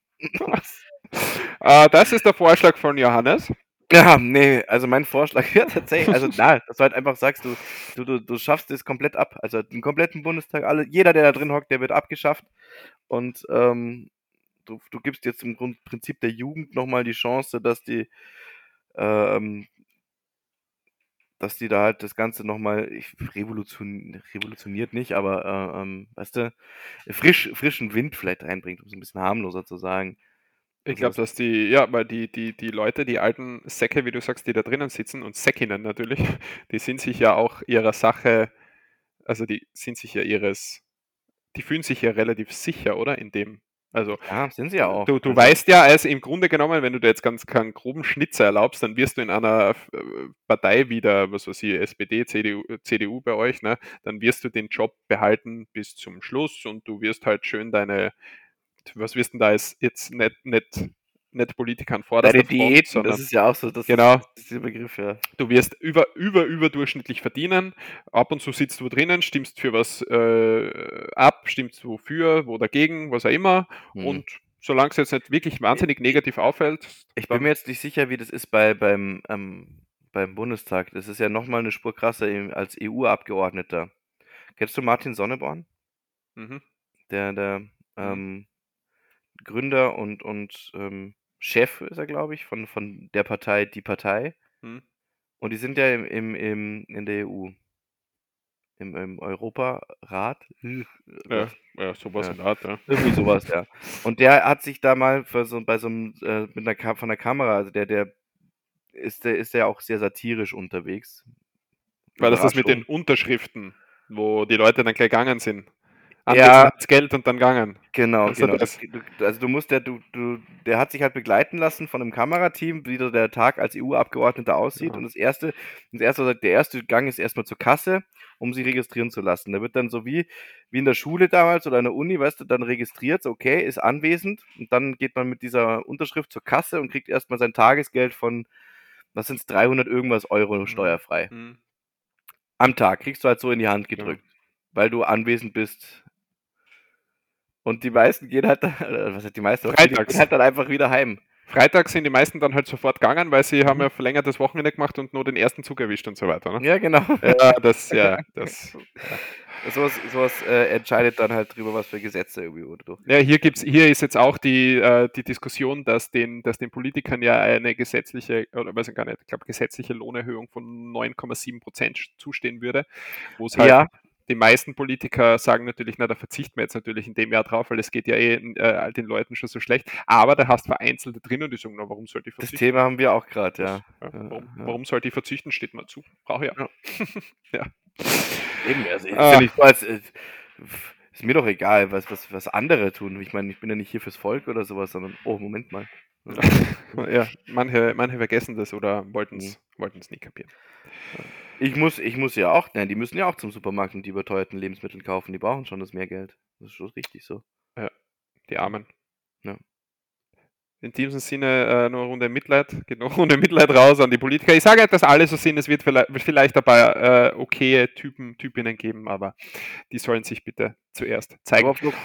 äh, das ist der Vorschlag von Johannes. Ja, nee, also mein Vorschlag wäre tatsächlich, also na, dass du halt einfach sagst, du, du, du, du schaffst es komplett ab. Also den kompletten Bundestag, alle, jeder, der da drin hockt, der wird abgeschafft. Und ähm, du, du gibst jetzt im Grund Prinzip der Jugend nochmal die Chance, dass die, ähm, dass die da halt das Ganze nochmal revolution, revolutioniert nicht, aber äh, ähm, weißt du, frisch, frischen Wind vielleicht reinbringt, um es ein bisschen harmloser zu sagen. Ich Also glaube, das- dass die, ja, weil die, die, die Leute, die alten Säcke, wie du sagst, die da drinnen sitzen und Säckinnen natürlich, die sind sich ja auch ihrer Sache, also die sind sich ja ihres, die fühlen sich ja relativ sicher, oder? In dem. Also Ja, sind sie ja auch. du, du Also- weißt ja, also im Grunde genommen, wenn du dir jetzt ganz keinen groben Schnitzer erlaubst, dann wirst du in einer äh, Partei wieder, was weiß ich, SPD, CDU, CDU bei euch, ne, dann wirst du den Job behalten bis zum Schluss und du wirst halt schön deine, was wirst denn da jetzt, jetzt nicht, nicht, nicht Politiker an vorderster Deine Diäten, sondern das ist ja auch so, das Genau. ist, der Begriff, ja. du wirst über, über, überdurchschnittlich verdienen. Ab und zu sitzt du drinnen, stimmst für was äh, ab, stimmst du für, wo dagegen, was auch immer. Hm. Und solange es jetzt nicht wirklich wahnsinnig negativ auffällt, Ich bin mir jetzt nicht sicher, wie das ist bei, beim, ähm, beim Bundestag. Das ist ja nochmal eine Spur krasser als EU-Abgeordneter. Kennst du Martin Sonneborn? Mhm. Der, der ähm, Gründer und, und ähm, Chef ist er, glaube ich, von, von der Partei Die Partei. Mhm. Und die sind ja im, im, im, in der EU. Im, im Europarat. Ja, ja, sowas Ja. in der Art, ja. Irgendwie sowas, ja. Und der hat sich da mal für so, bei so einem, äh, mit einer Ka von der Kamera, also der, der ist der ist ja auch sehr satirisch unterwegs. Weil das das mit den. Unterschriften, wo die Leute dann gleich gegangen sind. Ja. Anwesend, Geld und dann gegangen. Genau, Also genau. das- Du, also du musst der, du, du, der hat sich halt begleiten lassen von einem Kamerateam, wie der Tag als EU-Abgeordneter aussieht. Ja. Und das erste, das erste, der erste Gang ist erstmal zur Kasse, um sie registrieren zu lassen. Da wird dann so wie, wie in der Schule damals oder in der Uni, weißt du, dann registriert, okay, ist anwesend. Und dann geht man mit dieser Unterschrift zur Kasse und kriegt erstmal sein Tagesgeld von, was sind 300 irgendwas Euro steuerfrei. Mhm. Am Tag kriegst du halt so in die Hand Ja. gedrückt, weil du anwesend bist. Und die meisten gehen halt, was heißt die meisten, Freitags. gehen halt dann einfach wieder heim. Freitag sind die meisten dann halt sofort gegangen, weil sie Mhm. haben ja verlängertes Wochenende gemacht und nur den ersten Zug erwischt und so weiter. Ne? Ja, genau. Ja, das, ja, das. sowas sowas äh, entscheidet dann halt drüber, was für Gesetze irgendwie oder du. Ja, hier gibt's, hier ist jetzt auch die, äh, die Diskussion, dass den, dass den Politikern ja eine gesetzliche, oder weiß ich gar nicht, ich glaube gesetzliche Lohnerhöhung von 9,7 Prozent zustehen würde, wo es halt Ja, die meisten Politiker sagen natürlich, na, da verzichten wir jetzt natürlich in dem Jahr drauf, weil es geht ja eh äh, all den Leuten schon so schlecht. Aber da hast vereinzelte drin und die sagen, na, warum sollte ich das verzichten? Thema haben wir auch gerade, ja. Ja, warum, ja. warum sollte ich verzichten, steht mir zu. Brauche ich ja. ja. Eben, also ist Ah. so, als äh, ist mir doch egal, was, was, was andere tun. Ich meine, ich bin ja nicht hier fürs Volk oder sowas, sondern, oh, Moment mal. ja, manche, manche vergessen das oder wollten es Mhm. nie kapieren. Ich muss, ich muss ja auch, nein, die müssen ja auch zum Supermarkt und die überteuerten Lebensmittel kaufen. Die brauchen schon das mehr Geld. Das ist schon richtig so. Die Armen. Ja. In diesem Sinne äh, nur eine Runde Mitleid, geht noch eine Runde Mitleid raus an die Politiker. Ich sage nicht, dass alle so sind, es wird vielleicht, vielleicht dabei äh, okaye Typen, Typinnen geben, aber die sollen sich bitte zuerst zeigen. Aber auf,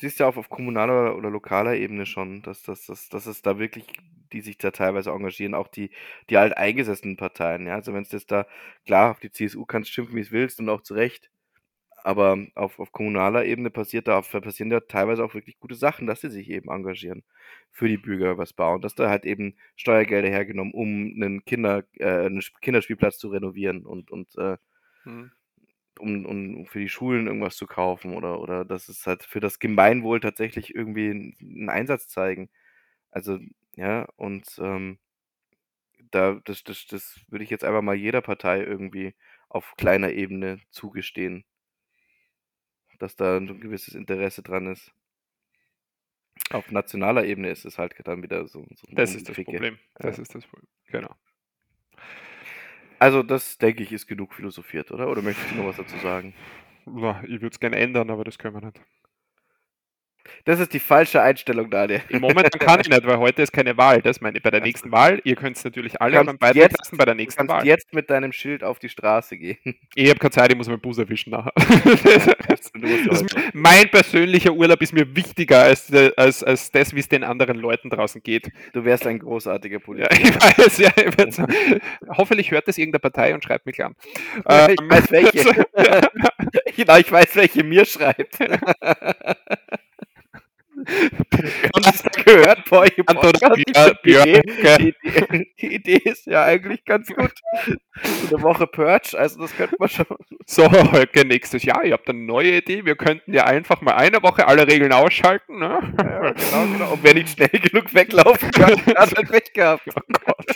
siehst du ja auch auf kommunaler oder lokaler Ebene schon, dass, dass, dass, dass es da wirklich, die sich da teilweise engagieren, auch die, die alteingesessenen Parteien. Ja? Also wenn es das da, klar, auf die CSU kannst schimpfen, wie es willst und auch zu Recht. Aber auf, auf kommunaler Ebene passiert da, passieren da teilweise auch wirklich gute Sachen, dass sie sich eben engagieren, für die Bürger was bauen, dass da halt eben Steuergelder hergenommen, um einen Kinder, äh, einen Sp- Kinderspielplatz zu renovieren und, und äh, Hm. um, um für die Schulen irgendwas zu kaufen oder, oder dass es halt für das Gemeinwohl tatsächlich irgendwie einen Einsatz zeigen. Also, ja, und ähm, da, das, das, das würde ich jetzt einfach mal jeder Partei irgendwie auf kleiner Ebene zugestehen, dass da ein gewisses Interesse dran ist. Auf nationaler Ebene ist es halt dann wieder so, so Das ist das Rumgeficke. Problem. Das Ja. ist das Problem. Genau. Also, das denke ich, ist genug philosophiert, oder? Oder möchtest du noch was dazu sagen? Ja, Ich würde es gerne ändern, aber das können wir nicht. Das ist die falsche Einstellung, Daniel. Im Moment kann ich nicht, weil heute ist keine Wahl. Das meine ich. Bei der nächsten Wahl, ihr könnt es natürlich alle beim Beitrag jetzt- lassen bei der Du nächsten kannst Wahl. jetzt mit deinem Schild auf die Straße gehen. Ich habe keine Zeit, ich muss meinen Bus erwischen nachher. Du heute- mein persönlicher Urlaub ist mir wichtiger als, äh, als, als das, wie es den anderen Leuten draußen geht. du wärst ein großartiger Ja, Politiker. ich weiß, ja. Ich weiß. Hoffentlich hört das irgendeine Partei und schreibt mich an. Ja, ich Ähm, weiß welche. genau, ich weiß, welche mir schreibt. Sie es gehört im Anton find die, Idee, die, Idee, die Idee ist ja eigentlich ganz gut. So eine Woche Purge, also das könnte man schon. So, Holger, nächstes Jahr. Ihr habt eine neue Idee. Wir könnten ja einfach mal eine Woche alle Regeln ausschalten. Ne? Ja, genau, genau. Und wer nicht schnell genug weglaufen kann, hat halt Pech gehabt. Oh Gott.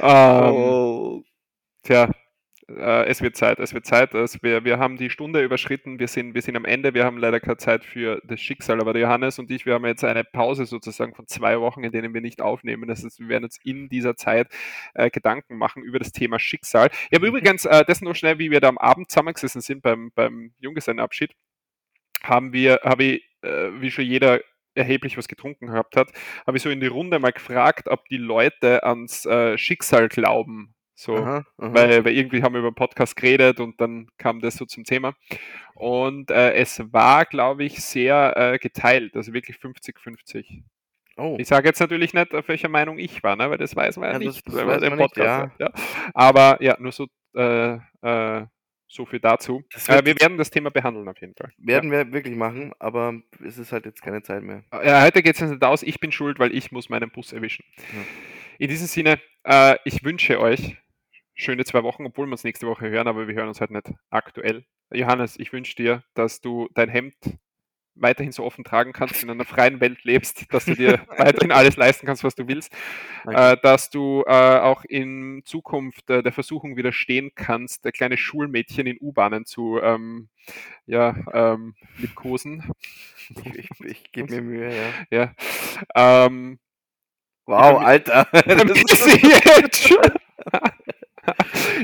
ähm, Oh. Tja, äh, es wird Zeit, es wird Zeit. Es, wir, wir haben die Stunde überschritten, wir sind, wir sind am Ende, wir haben leider keine Zeit für das Schicksal, aber der Johannes und ich, wir haben jetzt eine Pause sozusagen von zwei Wochen, in denen wir nicht aufnehmen. Das heißt, wir werden uns in dieser Zeit äh, Gedanken machen über das Thema Schicksal. Ich habe übrigens, äh, das nur schnell, wie wir da am Abend zusammengesessen sind beim, beim Junggesellenabschied, haben wir, habe ich, äh, wie schon jeder erheblich was getrunken gehabt hat, habe ich so in die Runde mal gefragt, ob die Leute ans äh, Schicksal glauben. So, Aha, aha. weil, weil irgendwie haben wir über Podcast geredet und dann kam das so zum Thema. Und äh, es war, glaube ich, sehr äh, geteilt, also wirklich 50-50. oh. Ich sage jetzt natürlich nicht, auf welcher Meinung ich war, ne? weil das weiß man ja, Ja, das- nicht, das weiß man man nicht, Podcast hat. Ja. Aber ja, nur so, äh, äh, so viel dazu. Das Äh, wir werden das Thema behandeln auf jeden Fall. Werden wir wirklich machen, aber es ist halt jetzt keine Zeit mehr. Ja, heute geht es nicht aus, ich bin schuld, weil ich muss meinen Bus erwischen. Ja. In diesem Sinne, äh, ich wünsche euch schöne zwei Wochen, obwohl wir uns nächste Woche hören, aber wir hören uns halt nicht aktuell. Johannes, ich wünsche dir, dass du dein Hemd weiterhin so offen tragen kannst, in einer freien Welt lebst, dass du dir weiterhin alles leisten kannst, was du willst, äh, dass du äh, auch in Zukunft äh, der Versuchung widerstehen kannst, der kleine Schulmädchen in U-Bahnen zu ähm, ja, ähm, liebkosen. Ich, ich, ich gebe mir Mühe, ja. Ja. Ähm, Wow, Alter. Das ist, jetzt schon.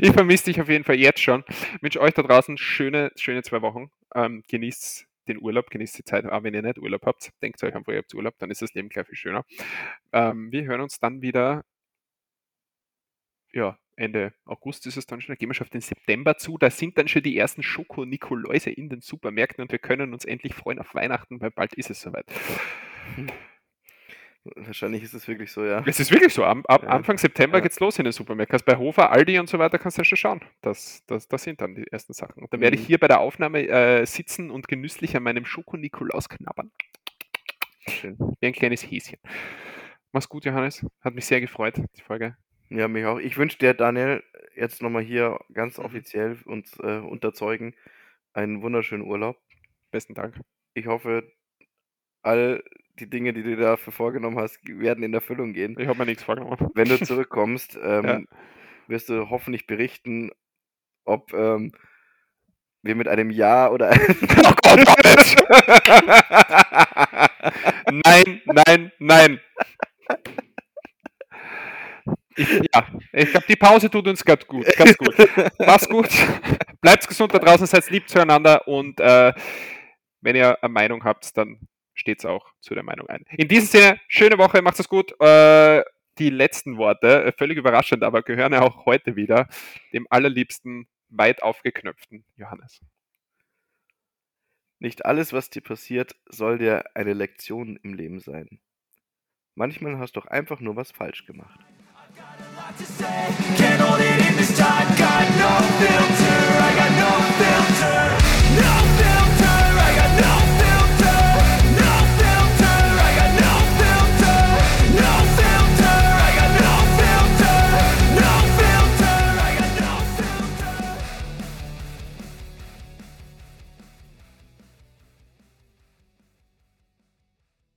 ich vermisse dich auf jeden Fall jetzt schon. Ich wünsche euch da draußen schöne, schöne zwei Wochen. Ähm, genießt den Urlaub, genießt die Zeit. Aber wenn ihr nicht Urlaub habt, denkt euch einfach, ihr habt Urlaub, dann ist das Leben gleich viel schöner. Ähm, wir hören uns dann wieder. Ja, Ende August ist es dann schon. Da gehen wir schon auf den September zu. Da sind dann schon die ersten Schoko-Nikoläuse in den Supermärkten und wir können uns endlich freuen auf Weihnachten, weil bald ist es soweit. Wahrscheinlich ist es wirklich so, ja. Es ist wirklich so. Am, ab Ja. Anfang September Ja. geht's los in den Supermärkten. Also bei Hofer, Aldi und so weiter kannst du ja schon schauen. Das, das, das sind dann die ersten Sachen. Und dann werde ich Mhm. hier bei der Aufnahme äh, sitzen und genüsslich an meinem Schoko-Nikolaus knabbern. Schön. Wie ein kleines Häschen. Mach's gut, Johannes. Hat mich sehr gefreut, die Folge. Ja, mich auch. Ich wünsche dir, Daniel, jetzt nochmal hier ganz Mhm. offiziell uns äh, unterzeugen, einen wunderschönen Urlaub. Besten Dank. Ich hoffe, all die Dinge, die du dafür vorgenommen hast, werden in Erfüllung gehen. Ich habe mir nichts vorgenommen. Wenn du zurückkommst, ähm, Ja. wirst du hoffentlich berichten, ob ähm, wir mit einem Ja oder Oh Gott, Johannes! Nein, nein, nein. Ich, ja, ich glaube, die Pause tut uns ganz gut. Ganz gut. Mach's gut. Bleibt gesund da draußen, seid lieb zueinander und äh, wenn ihr eine Meinung habt, dann steht's auch zu der Meinung ein. In diesem Sinne, schöne Woche, macht's es gut. Äh, die letzten Worte, äh, völlig überraschend, aber gehören ja auch heute wieder dem allerliebsten, weit aufgeknöpften Johannes. Nicht alles, was dir passiert, soll dir eine Lektion im Leben sein. Manchmal hast du doch einfach nur was falsch gemacht. to say. Can't hold it in this time, got no filter.